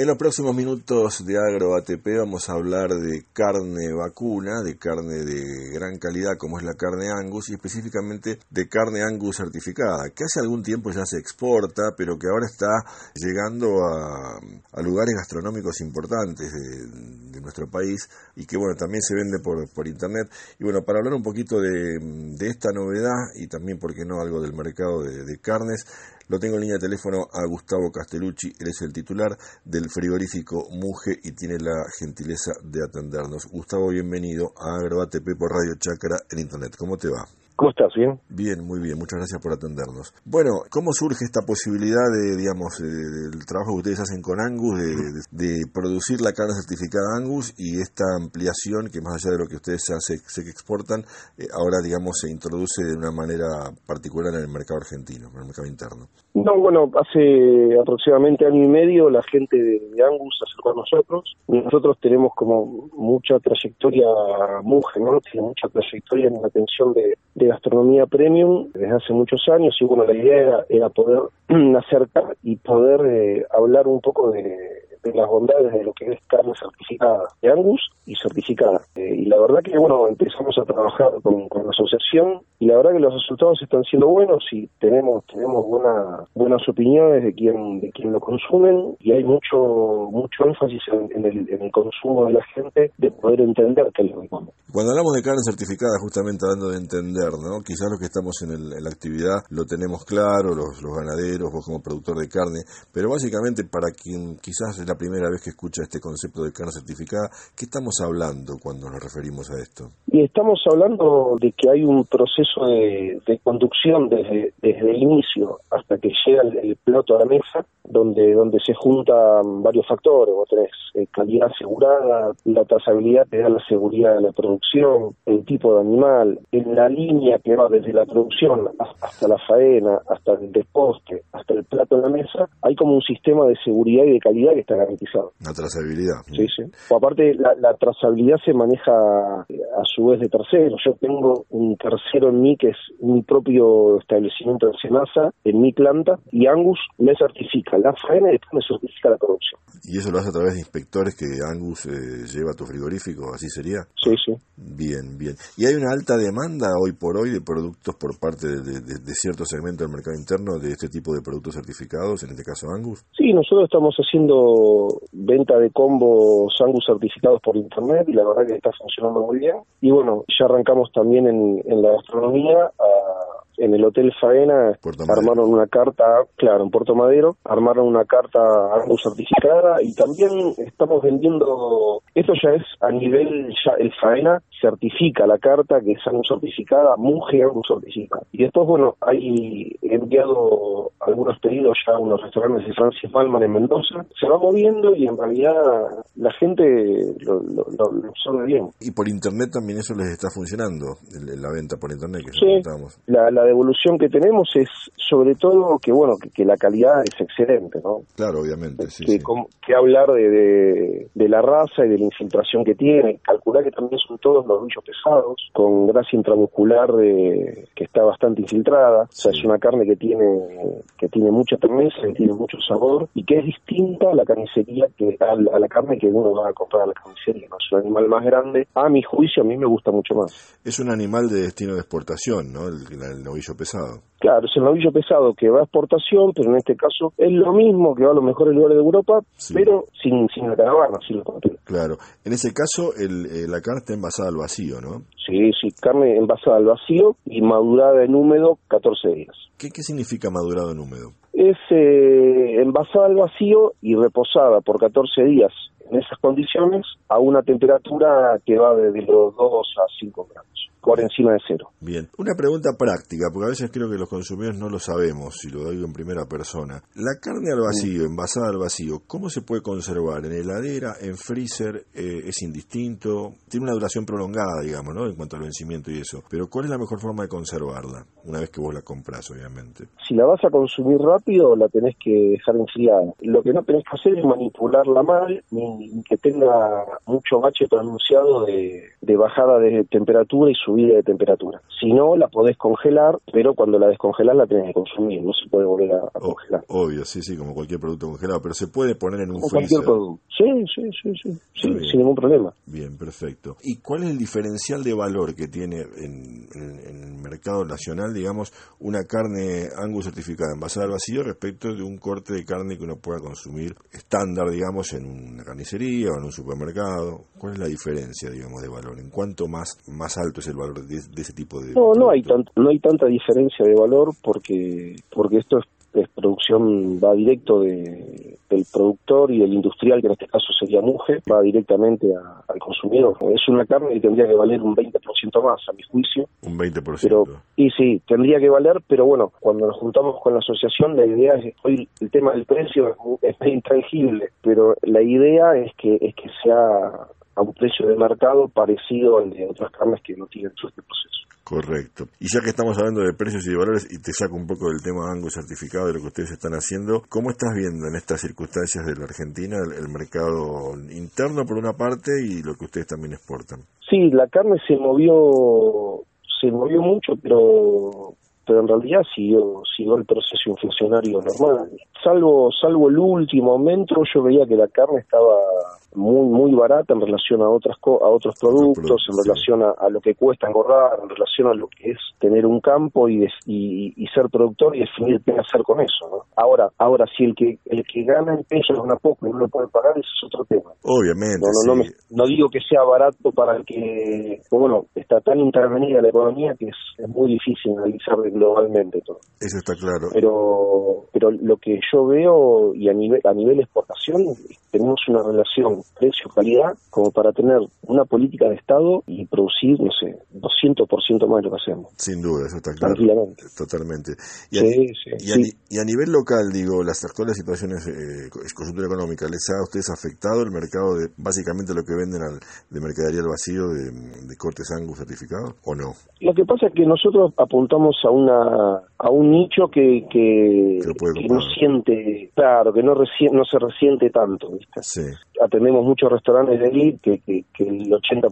En los próximos minutos de Agro ATP vamos a hablar de carne vacuna, de carne de gran calidad como es la carne Angus y específicamente de carne Angus certificada, que hace algún tiempo ya se exporta, pero que ahora está llegando a, a lugares gastronómicos importantes de, nuestro país y que bueno, también se vende por, por internet. Y bueno, para hablar un poquito de, esta novedad y también, ¿por qué no?, algo del mercado de carnes, lo tengo en línea de teléfono a Gustavo Castellucci, él es el titular del frigorífico Muge y tiene la gentileza de atendernos. Gustavo, bienvenido a AgroATP por Radio Chacra en Internet. ¿Cómo te va? ¿Cómo estás? ¿Bien? Bien, muy bien. Muchas gracias por atendernos. Bueno, ¿cómo surge esta posibilidad de, digamos, del trabajo que ustedes hacen con Angus, de, de, de, producir la carne certificada Angus y esta ampliación que más allá de lo que ustedes se, se exportan, eh, ahora, digamos, se introduce de una manera particular en el mercado argentino, en el mercado interno? No, bueno, hace aproximadamente año y medio la gente de Angus se acercó a nosotros. Nosotros tenemos como mucha trayectoria, Muge, ¿no? Tiene mucha trayectoria en la atención de, de gastronomía premium desde hace muchos años y bueno, la idea era, era poder acercar y poder eh, hablar un poco de, de, las bondades de lo que es carne certificada de Angus y certificada. Eh, y la verdad que bueno, empezamos a trabajar con, con, la asociación y la verdad que los resultados están siendo buenos y tenemos tenemos buena, buenas opiniones de quien de quien lo consumen y hay mucho mucho énfasis en, el, en el, consumo de la gente de poder entender qué es lo que. Cuando hablamos de carne certificada, justamente hablando de entender, ¿no? Quizás los que estamos en, el, en la actividad lo tenemos claro, los, los, ganaderos, vos como productor de carne, pero básicamente para quien quizás es la primera vez que escucha este concepto de carne certificada, ¿qué estamos hablando cuando nos referimos a esto? Y estamos hablando de que hay un proceso de, conducción desde, desde el inicio hasta que llega el, el, plato a la mesa, donde, donde se juntan varios factores. Vos tenés eh, calidad asegurada, la trazabilidad te da la seguridad de la producción, el tipo de animal, en la línea que va desde la producción hasta la faena, hasta el desposte, hasta el plato en la mesa, hay como un sistema de seguridad y de calidad que está garantizado. La trazabilidad. Sí, sí. O aparte, la, la trazabilidad se maneja a su vez de terceros. Yo tengo un tercero en mí que es mi propio establecimiento de cenaza, en mi planta, y Angus me certifica la faena y después me certifica la producción. ¿Y eso lo hace a través de inspectores que Angus eh, lleva a tu frigorífico? ¿Así sería? Sí, sí. Bien, bien. ¿Y hay una alta demanda hoy por hoy de productos por parte de, de, de cierto segmento del mercado interno de este tipo de productos certificados, en este caso Angus? Sí, nosotros estamos haciendo venta de combos Angus certificados por internet y la verdad que está funcionando muy bien. Y bueno, ya arrancamos también en, en la gastronomía a en el Hotel Faena armaron una carta, claro, en Puerto Madero, armaron una carta Angus certificada y también estamos vendiendo, esto ya es a nivel, ya el Faena certifica la carta que es Angus certificada, Muge Angus certificada. Y después, bueno, hay enviado algunos pedidos ya a unos restaurantes de Francis Malman en Mendoza, se va moviendo y en realidad la gente lo, lo, lo, lo absorbe bien. Y por internet también eso les está funcionando, la venta por internet que sí, la, la devolución que tenemos es sobre todo que bueno que, que la calidad es excelente no claro obviamente sí, que, sí. Que hablar de, de, de, la raza y de la infiltración que tiene. Calcular que también son todos los bichos pesados con grasa intramuscular de, que está bastante infiltrada. Sí. o sea es una carne que tiene que tiene mucha firmeza que tiene mucho sabor y que es distinta a la carnicería que a, a la carne que uno va a comprar a la carnicería no es un animal más grande. A mi juicio a mí me gusta mucho más. Es un animal de destino de exportación no el, el novillo pesado. Claro, es el novillo pesado que va a exportación, pero en este caso es lo mismo que va a los mejores lugares de Europa, sí. pero sin, sin la caravana, sin los papeles. Claro, en ese caso el, eh, la carne está envasada al vacío, ¿no? Sí, sí, carne envasada al vacío y madurada en húmedo 14 días. ¿Qué, qué significa madurado en húmedo? Es eh, envasada al vacío y reposada por 14 días en esas condiciones a una temperatura que va desde los 2 a 5 grados por encima de cero. Bien, una pregunta práctica, porque a veces creo que los consumidores no lo sabemos, si lo digo en primera persona. La carne al vacío, envasada al vacío, ¿cómo se puede conservar? ¿En heladera, en freezer? Eh, ¿Es indistinto? Tiene una duración prolongada, digamos, ¿no? En cuanto al vencimiento y eso. Pero ¿cuál es la mejor forma de conservarla? Una vez que vos la compras, obviamente. Si la vas a consumir rápido, la tenés que dejar enfriada. Lo que no tenés que hacer es manipularla mal, ni que tenga mucho bache pronunciado de, de bajada de temperatura y subida de temperatura. Si no, la podés congelar, pero cuando la descongelás la tenés que consumir, no se puede volver a, congelar. Obvio, sí, sí, como cualquier producto congelado, pero se puede poner en un como cualquier producto. Sí, sí, sí, sí, sí sin ningún problema. Bien, perfecto. ¿Y cuál es el diferencial de valor que tiene en, el mercado nacional, digamos, una carne Angus certificada envasada al vacío respecto de un corte de carne que uno pueda consumir estándar, digamos, en una carnicería o en un supermercado? ¿Cuál es la diferencia, digamos, de valor? ¿En cuánto más, más alto es el valor de, ese tipo de.? No, no hay, no hay tanta diferencia de valor porque, porque esto es es producción va directo de, del productor y del industrial, que en este caso sería Muge, va directamente al consumidor. Es una carne que tendría que valer un 20% más, a mi juicio. Un 20%. Pero, y sí, tendría que valer, pero bueno, cuando nos juntamos con la asociación, la idea es, hoy el tema del precio es, es intangible, pero la idea es que, es que sea a un precio de mercado parecido al de otras carnes que no tienen todo este proceso. Correcto. Y ya que estamos hablando de precios y de valores, y te saco un poco del tema Angus certificado de lo que ustedes están haciendo, ¿cómo estás viendo en estas circunstancias de la Argentina el, mercado interno por una parte y lo que ustedes también exportan? Sí, la carne se movió, se movió mucho, pero pero en realidad siguió, siguió el proceso inflacionario normal. Salvo, salvo el último momento, yo veía que la carne estaba muy muy barata en relación a otras a otros productos, en relación a, lo que cuesta engordar, en relación a lo que es tener un campo y, y, ser productor y definir qué hacer con eso. ¿no? Ahora ahora si el que el que gana en pesos gana poco y no lo puede pagar, eso es otro tema. Obviamente. No, no, no, digo que sea barato para el que, bueno, está tan intervenida la economía que es, es muy difícil analizar globalmente todo. Eso está claro. Pero pero lo que yo veo y a nivel a nivel exportación tenemos una relación precio-calidad como para tener una política de Estado y producir, no sé, 200% más de lo que hacemos. Sin duda, eso está claro. Tranquilamente. Totalmente. Y, a, nivel local, digo, las actuales situaciones eh, coyuntura económica, ¿les ha a ustedes afectado el mercado de básicamente lo que venden al, de mercadería al vacío de, de cortes Angus certificados o no? Lo que pasa es que nosotros apuntamos a una a un nicho que, que, no siente, claro, que no, no se resiente tanto. ¿viste? Sí atendemos muchos restaurantes de elite que, que, el 80%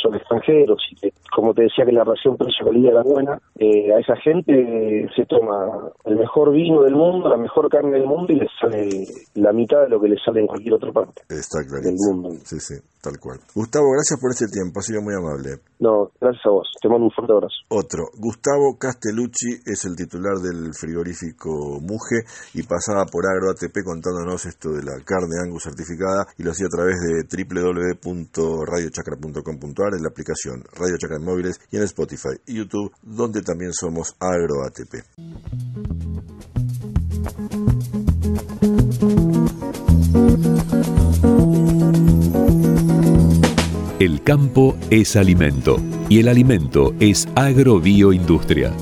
son extranjeros y que, como te decía, que la relación precio-calidad era buena, eh, a esa gente se toma el mejor vino del mundo, la mejor carne del mundo y les sale la mitad de lo que les sale en cualquier otra parte Está del mundo. Sí, sí, tal cual. Gustavo, gracias por este tiempo, ha sido muy amable. No, gracias a vos. Te mando un fuerte abrazo. Otro, Gustavo Castellucci es el titular del frigorífico Muge y pasaba por Agro ATP contándonos esto de la carne Angus certificada y lo hacía a través de www.radiochacra.com.ar en la aplicación Radio Chacra en móviles y en Spotify y YouTube, donde también somos Agro ATP. El campo es alimento y el alimento es agrobioindustria.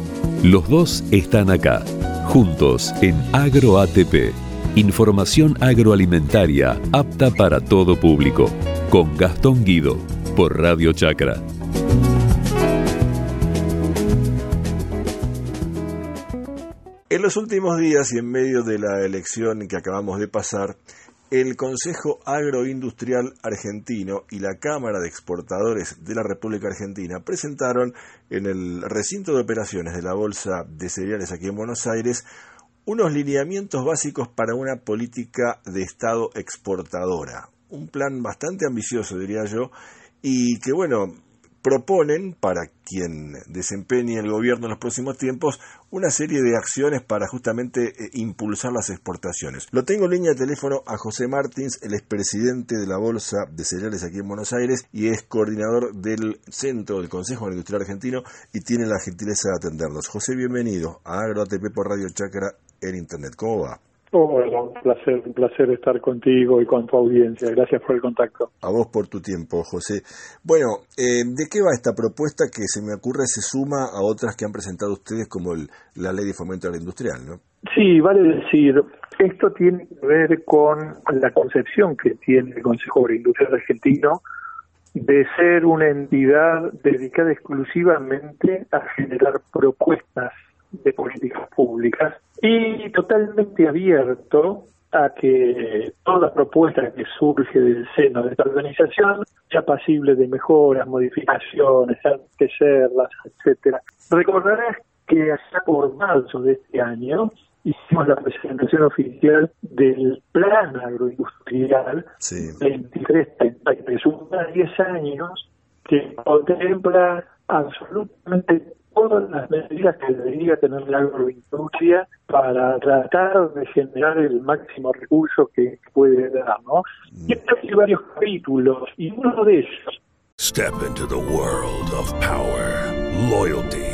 Los dos están acá, juntos en AgroATP Información agroalimentaria apta para todo público. Con Gastón Guido, por Radio Chacra. En los últimos días y en medio de la elección que acabamos de pasar, el Consejo Agroindustrial Argentino y la Cámara de Exportadores de la República Argentina presentaron en el recinto de operaciones de la Bolsa de Cereales aquí en Buenos Aires unos lineamientos básicos para una política de Estado exportadora. Un plan bastante ambicioso, diría yo, y que, bueno, proponen para quien desempeñe el gobierno en los próximos tiempos una serie de acciones para justamente eh, impulsar las exportaciones. Lo tengo en línea de teléfono a José Martins, el expresidente de la Bolsa de Cereales aquí en Buenos Aires y es coordinador del Centro del Consejo Industrial Argentino y tiene la gentileza de atendernos. José, bienvenido a AgroATP por Radio Chacra en Internet. ¿Cómo va? Un placer, un placer estar contigo y con tu audiencia. Gracias por el contacto. A vos por tu tiempo, José. Bueno, eh, ¿de qué va esta propuesta que se me ocurre se suma a otras que han presentado ustedes como el, la Ley de Fomento Industrial, no? Sí, vale decir, esto tiene que ver con la concepción que tiene el Consejo Agroindustrial Argentino de ser una entidad dedicada exclusivamente a generar propuestas de políticas públicas y totalmente abierto a que toda propuesta que surge del seno de esta organización sea pasible de mejoras, modificaciones, enriquecerlas, etcétera. Recordarás que hasta por marzo de este año hicimos la presentación oficial del plan agroindustrial sí. 2333, un plan de 10 años que contempla absolutamente todas las medidas que debería tener la agroindustria para tratar de generar el máximo recurso que puede dar, ¿no? Y hay varios capítulos, y uno de ellos... Step into the world of power, loyalty.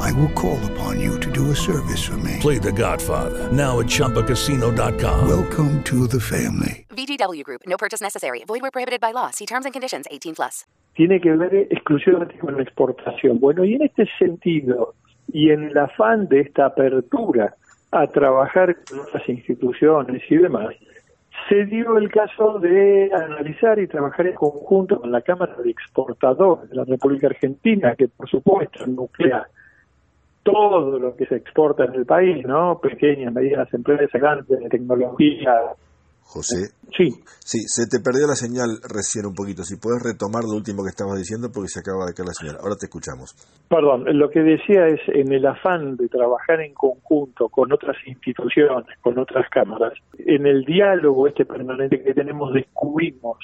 I will call upon you to do a service for me. Play The Godfather now at ChumbaCasino.com. Welcome to the family. VGW Group. No purchase necessary. Void where prohibited by law. See terms and conditions. 18 plus. tiene que ver exclusivamente con la exportación. Bueno, y en este sentido, y en el afán de esta apertura a trabajar con otras instituciones y demás, se dio el caso de analizar y trabajar en conjunto con la Cámara de Exportadores de la República Argentina, que por supuesto nuclea todo lo que se exporta en el país, ¿no? Pequeñas, medianas empresas, grandes de tecnología, José. Sí. Sí, se te perdió la señal recién un poquito. Si puedes retomar lo último que estabas diciendo porque se acaba de caer la señal. Ahora te escuchamos. Perdón, lo que decía es en el afán de trabajar en conjunto con otras instituciones, con otras cámaras, en el diálogo este permanente que tenemos descubrimos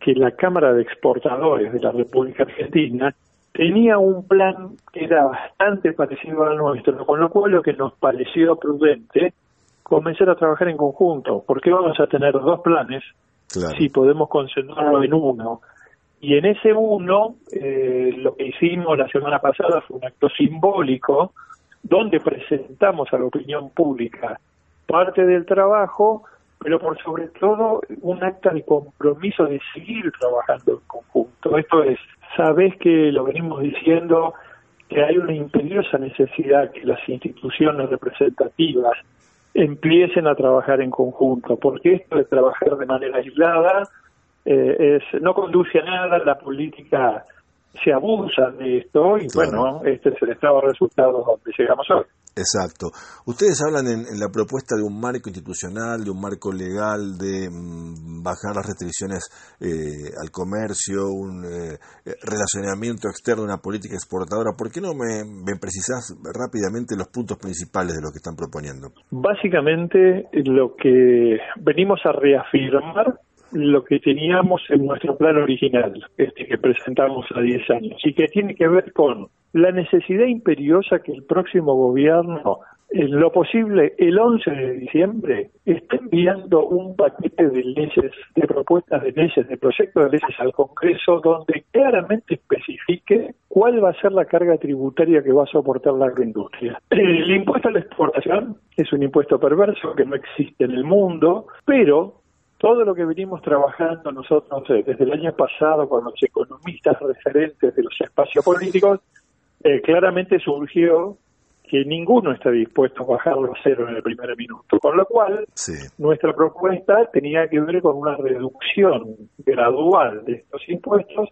que la Cámara de Exportadores de la República Argentina tenía un plan que era bastante parecido al nuestro, con lo cual lo que nos pareció prudente comenzar a trabajar en conjunto, porque vamos a tener dos planes si podemos concentrarlo en uno. Y en ese uno, eh, lo que hicimos la semana pasada fue un acto simbólico donde presentamos a la opinión pública parte del trabajo, pero por sobre todo un acta de compromiso de seguir trabajando en conjunto. Esto es, sabes que lo venimos diciendo, que hay una imperiosa necesidad que las instituciones representativas empiecen a trabajar en conjunto, porque esto de trabajar de manera aislada eh, es no conduce a nada, la política se abusa de esto y bueno, este es el estado de resultados donde llegamos hoy. Exacto. Ustedes hablan en, la propuesta de un marco institucional, de un marco legal, de mm, bajar las restricciones eh, al comercio, un eh, relacionamiento externo, una política exportadora. ¿Por qué no me, me precisás rápidamente los puntos principales de lo que están proponiendo? Básicamente lo que venimos a reafirmar lo que teníamos en nuestro plan original, este que presentamos a 10 años, y que tiene que ver con la necesidad imperiosa que el próximo gobierno, en lo posible el 11 de diciembre, esté enviando un paquete de leyes, de propuestas de leyes, de proyectos de leyes al Congreso, donde claramente especifique cuál va a ser la carga tributaria que va a soportar la agroindustria. El impuesto a la exportación es un impuesto perverso que no existe en el mundo, pero todo lo que venimos trabajando nosotros desde el año pasado con los economistas referentes de los espacios políticos, eh, claramente surgió que ninguno está dispuesto a bajarlo a cero en el primer minuto, con lo cual nuestra propuesta tenía que ver con una reducción gradual de estos impuestos,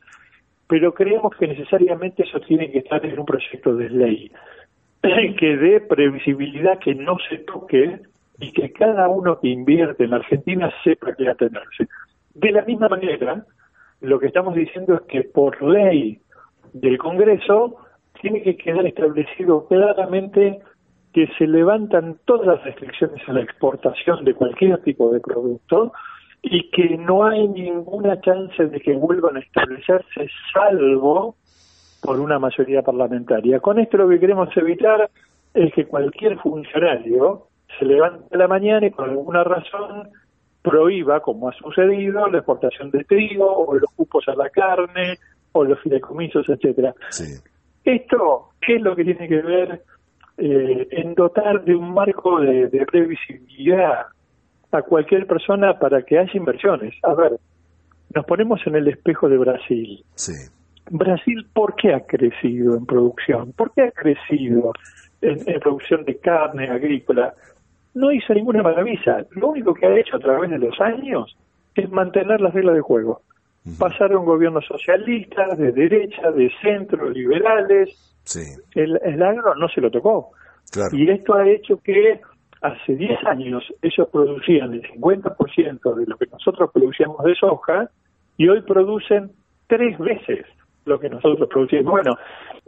pero creemos que necesariamente eso tiene que estar en un proyecto de ley que dé previsibilidad, que no se toque y que cada uno que invierte en Argentina sepa qué atenerse. De la misma manera, lo que estamos diciendo es que por ley del Congreso tiene que quedar establecido claramente que se levantan todas las restricciones a la exportación de cualquier tipo de producto y que no hay ninguna chance de que vuelvan a establecerse salvo por una mayoría parlamentaria. Con esto lo que queremos evitar es que cualquier funcionario se levante a la mañana y por alguna razón prohíba, como ha sucedido, la exportación de trigo o los cupos a la carne o los fideicomisos, etcétera. Esto, ¿qué es lo que tiene que ver eh, en dotar de un marco de, de previsibilidad a cualquier persona para que haya inversiones? A ver, nos ponemos en el espejo de Brasil. Brasil, ¿por qué ha crecido en producción? ¿Por qué ha crecido en, en producción de carne agrícola? No hizo ninguna maravilla. Lo único que ha hecho a través de los años es mantener las reglas de juego. Pasaron gobiernos socialistas, de derecha, de centro, liberales. El, el agro no se lo tocó. Y esto ha hecho que hace 10 años ellos producían el 50% de lo que nosotros producíamos de soja y hoy producen tres veces lo que nosotros producimos. Bueno,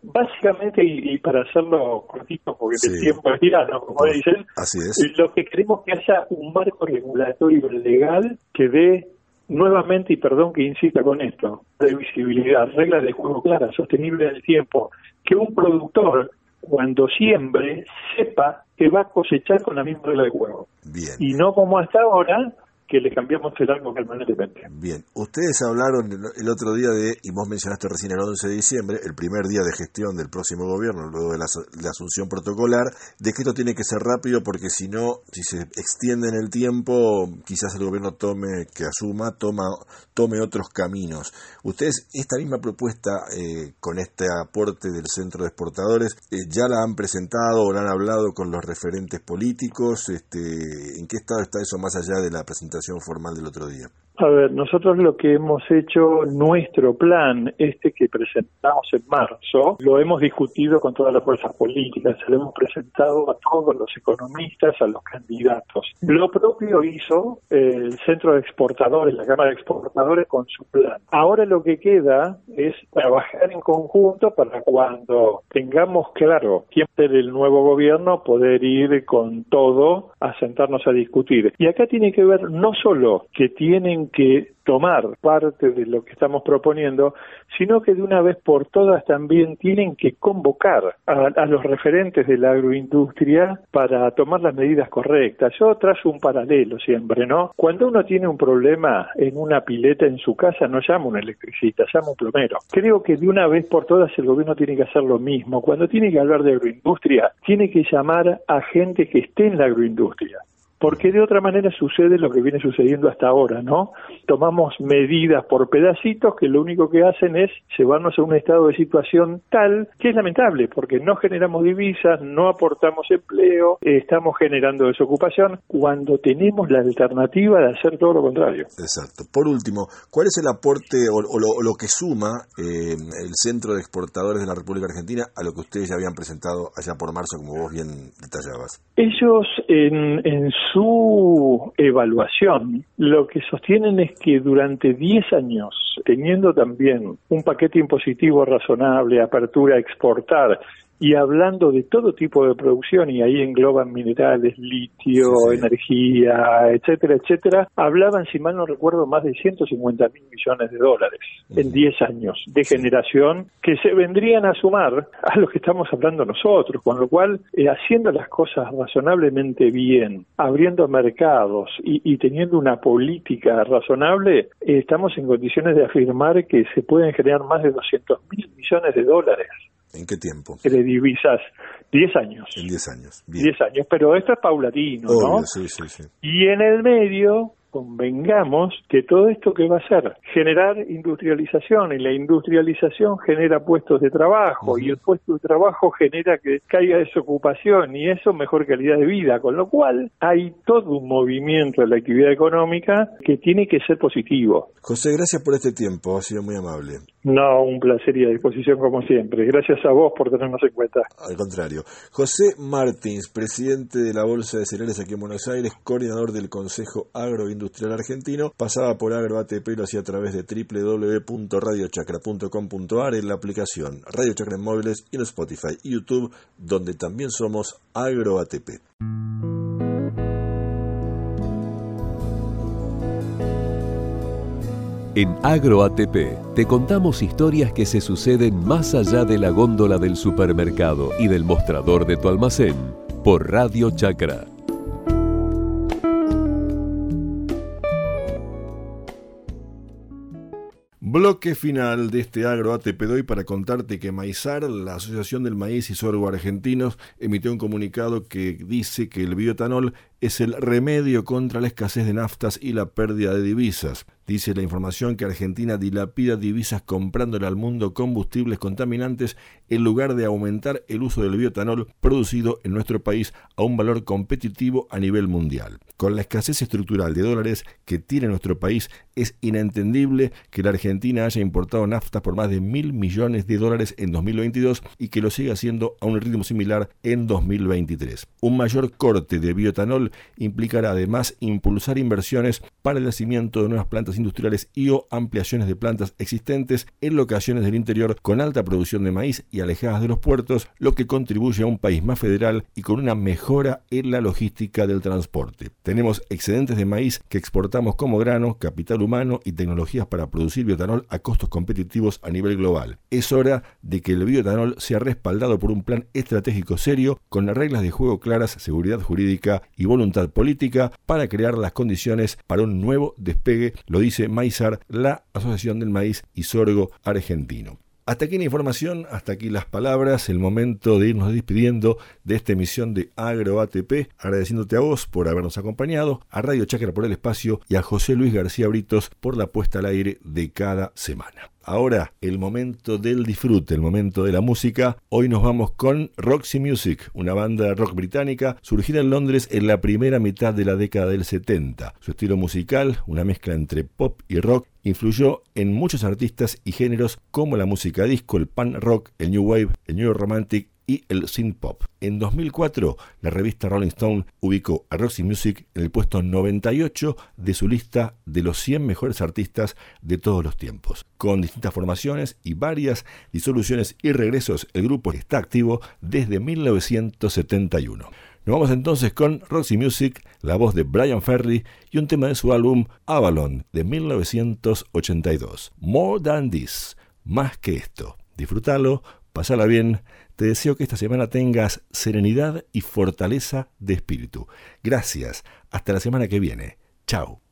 básicamente, y, para hacerlo cortito, porque el tiempo es tirano, como dicen, Así es. lo que queremos que haya un marco regulatorio legal que dé nuevamente, y perdón que insista con esto, previsibilidad, reglas de juego claras, sostenible en el tiempo, que un productor cuando siembre sepa que va a cosechar con la misma regla de juego. Bien. Y no como hasta ahora, que le cambiamos el árbol permanentemente. Bien, ustedes hablaron el, otro día de, y vos mencionaste recién el 11 de diciembre, el primer día de gestión del próximo gobierno, luego de la, la asunción protocolar, de que esto tiene que ser rápido porque si no, si se extiende en el tiempo, quizás el gobierno tome, que asuma, toma, tome otros caminos. Ustedes, esta misma propuesta, eh, con este aporte del Centro de Exportadores, eh, ¿ya la han presentado o la han hablado con los referentes políticos? Este, ¿En qué estado está eso más allá de la presentación formal del otro día? A ver, nosotros lo que hemos hecho, nuestro plan, este que presentamos en marzo, lo hemos discutido con todas las fuerzas políticas, se lo hemos presentado a todos los economistas, a los candidatos. Lo propio hizo el Centro de Exportadores, la Cámara de Exportadores, con su plan. Ahora lo que queda es trabajar en conjunto para cuando tengamos claro quién es el nuevo gobierno, poder ir con todo a sentarnos a discutir. Y acá tiene que ver no solo que tienen que tomar parte de lo que estamos proponiendo, sino que de una vez por todas también tienen que convocar a, a, los referentes de la agroindustria para tomar las medidas correctas. Yo trazo un paralelo siempre, ¿no? Cuando uno tiene un problema en una pileta en su casa, no llama un electricista, llama un plomero. Creo que de una vez por todas el gobierno tiene que hacer lo mismo. Cuando tiene que hablar de agroindustria, tiene que llamar a gente que esté en la agroindustria porque de otra manera sucede lo que viene sucediendo hasta ahora, ¿no? Tomamos medidas por pedacitos que lo único que hacen es llevarnos a un estado de situación tal que es lamentable, porque no generamos divisas, no aportamos empleo, estamos generando desocupación, cuando tenemos la alternativa de hacer todo lo contrario. Exacto. Por último, ¿cuál es el aporte o, o, lo, o lo, que suma eh, el Centro de Exportadores de la República Argentina a lo que ustedes ya habían presentado allá por marzo, como vos bien detallabas? Ellos en, en su evaluación lo que sostienen es que durante 10 años, teniendo también un paquete impositivo razonable, apertura a exportar y hablando de todo tipo de producción, y ahí engloban minerales, litio, sí, sí. energía, etcétera, etcétera, hablaban, si mal no recuerdo, más de 150 mil millones de dólares en 10 años de generación que se vendrían a sumar a lo que estamos hablando nosotros, con lo cual, eh, haciendo las cosas razonablemente bien, abriendo mercados y, y teniendo una política razonable, eh, estamos en condiciones de afirmar que se pueden generar más de 200 mil millones de dólares ¿En qué tiempo? De divisas, 10 años. En 10 años. 10 años, pero esto es paulatino, Obvio, ¿no? Sí, sí, sí. Y en el medio, convengamos que todo esto que va a hacer generar industrialización y la industrialización genera puestos de trabajo uh -huh. y el puesto de trabajo genera que caiga desocupación y eso mejor calidad de vida, con lo cual hay todo un movimiento de la actividad económica que tiene que ser positivo. José, gracias por este tiempo, ha sido muy amable. No, un placer y a disposición como siempre. Gracias a vos por tenernos en cuenta. Al contrario. José Martins, presidente de la Bolsa de Cereales aquí en Buenos Aires, coordinador del Consejo Agroindustrial Argentino, pasaba por Agro ATP y lo hacía a través de www.radiochacra.com.ar en la aplicación Radio Chacra en móviles y en Spotify y YouTube, donde también somos Agro ATP. En AgroATP te contamos historias que se suceden más allá de la góndola del supermercado y del mostrador de tu almacén por Radio Chacra. Bloque final de este Agro ATP doy para contarte que Maizar, la Asociación del Maíz y Sorgo Argentinos, emitió un comunicado que dice que el bioetanol es el remedio contra la escasez de naftas y la pérdida de divisas. Dice la información que Argentina dilapida divisas comprándole al mundo combustibles contaminantes en lugar de aumentar el uso del bioetanol producido en nuestro país a un valor competitivo a nivel mundial. Con la escasez estructural de dólares que tiene nuestro país, es inentendible que la Argentina haya importado naftas por más de mil millones de dólares en 2022 y que lo siga haciendo a un ritmo similar en 2023. Un mayor corte de implicará además impulsar inversiones para el nacimiento de nuevas plantas industriales y o ampliaciones de plantas existentes en locaciones del interior con alta producción de maíz y alejadas de los puertos, lo que contribuye a un país más federal y con una mejora en la logística del transporte. Tenemos excedentes de maíz que exportamos como grano, capital humano y tecnologías para producir bioetanol a costos competitivos a nivel global. Es hora de que el bioetanol sea respaldado por un plan estratégico serio con las reglas de juego claras, seguridad jurídica y voluntad política para crear las condiciones para un nuevo despegue, lo dice Maizar, la Asociación del Maíz y Sorgo Argentino. Hasta aquí la información, hasta aquí las palabras, el momento de irnos despidiendo de esta emisión de Agro ATP, agradeciéndote a vos por habernos acompañado, a Radio Chacra por el espacio y a José Luis García Britos por la puesta al aire de cada semana. Ahora, el momento del disfrute, el momento de la música. Hoy nos vamos con Roxy Music, una banda rock británica surgida en Londres en la primera mitad de la década del 70. Su estilo musical, una mezcla entre pop y rock, influyó en muchos artistas y géneros como la música disco, el punk rock, el new wave, el new romantic y el synth pop. En 2004, la revista Rolling Stone ubicó a Roxy Music en el puesto 98 de su lista de los 100 mejores artistas de todos los tiempos. Con distintas formaciones y varias disoluciones y regresos, el grupo está activo desde 1971. Nos vamos entonces con Roxy Music, la voz de Brian Ferry y un tema de su álbum Avalon de 1982. More Than This, más que esto. Disfrútalo, pasala bien. Te deseo que esta semana tengas serenidad y fortaleza de espíritu. Gracias. Hasta la semana que viene. Chao.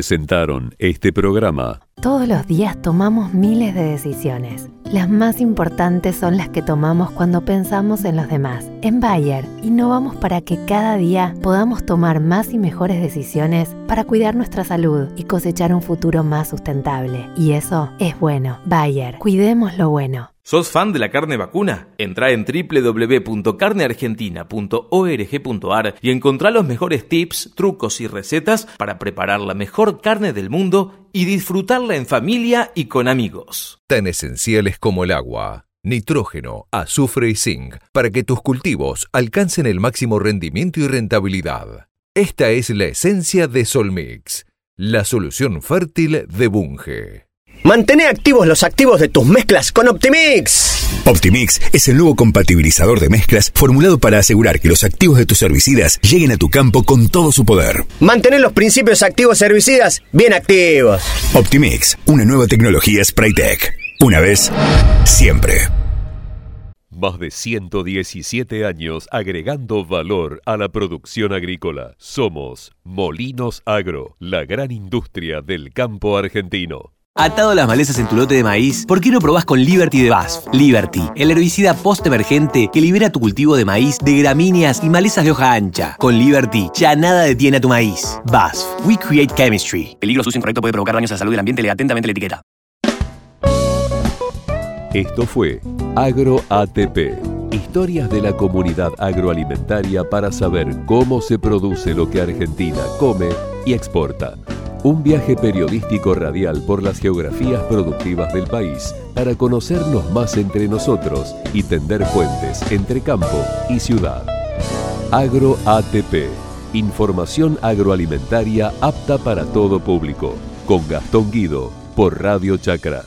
Presentaron este programa. Todos los días tomamos miles de decisiones. Las más importantes son las que tomamos cuando pensamos en los demás. En Bayer, innovamos para que cada día podamos tomar más y mejores decisiones para cuidar nuestra salud y cosechar un futuro más sustentable. Y eso es bueno. Bayer, cuidemos lo bueno. ¿Sos fan de la carne vacuna? Entra en www.carneargentina.org.ar y encontrá los mejores tips, trucos y recetas para preparar la mejor carne del mundo y disfrutarla en familia y con amigos. Tan esenciales como el agua, nitrógeno, azufre y zinc para que tus cultivos alcancen el máximo rendimiento y rentabilidad. Esta es la esencia de Solmix, la solución fértil de Bunge. Mantén activos los activos de tus mezclas con Optimix. Optimix es el nuevo compatibilizador de mezclas formulado para asegurar que los activos de tus herbicidas lleguen a tu campo con todo su poder. Mantén los principios activos herbicidas bien activos. Optimix, una nueva tecnología Spraytech. Una vez, siempre. Más de 117 años agregando valor a la producción agrícola. Somos Molinos Agro, la gran industria del campo argentino. Atado las malezas en tu lote de maíz, ¿por qué no probás con Liberty de BASF? Liberty, el herbicida post-emergente que libera tu cultivo de maíz de gramíneas y malezas de hoja ancha. Con Liberty, ya nada detiene a tu maíz. BASF, we create chemistry. Peligro sucio incorrecto puede provocar daños a la salud del ambiente. Lea atentamente la etiqueta. Esto fue Agro ATP. Historias de la comunidad agroalimentaria para saber cómo se produce lo que Argentina come y exporta. Un viaje periodístico radial por las geografías productivas del país para conocernos más entre nosotros y tender puentes entre campo y ciudad. Agro ATP. Información agroalimentaria apta para todo público. Con Gastón Guido por Radio Chacra.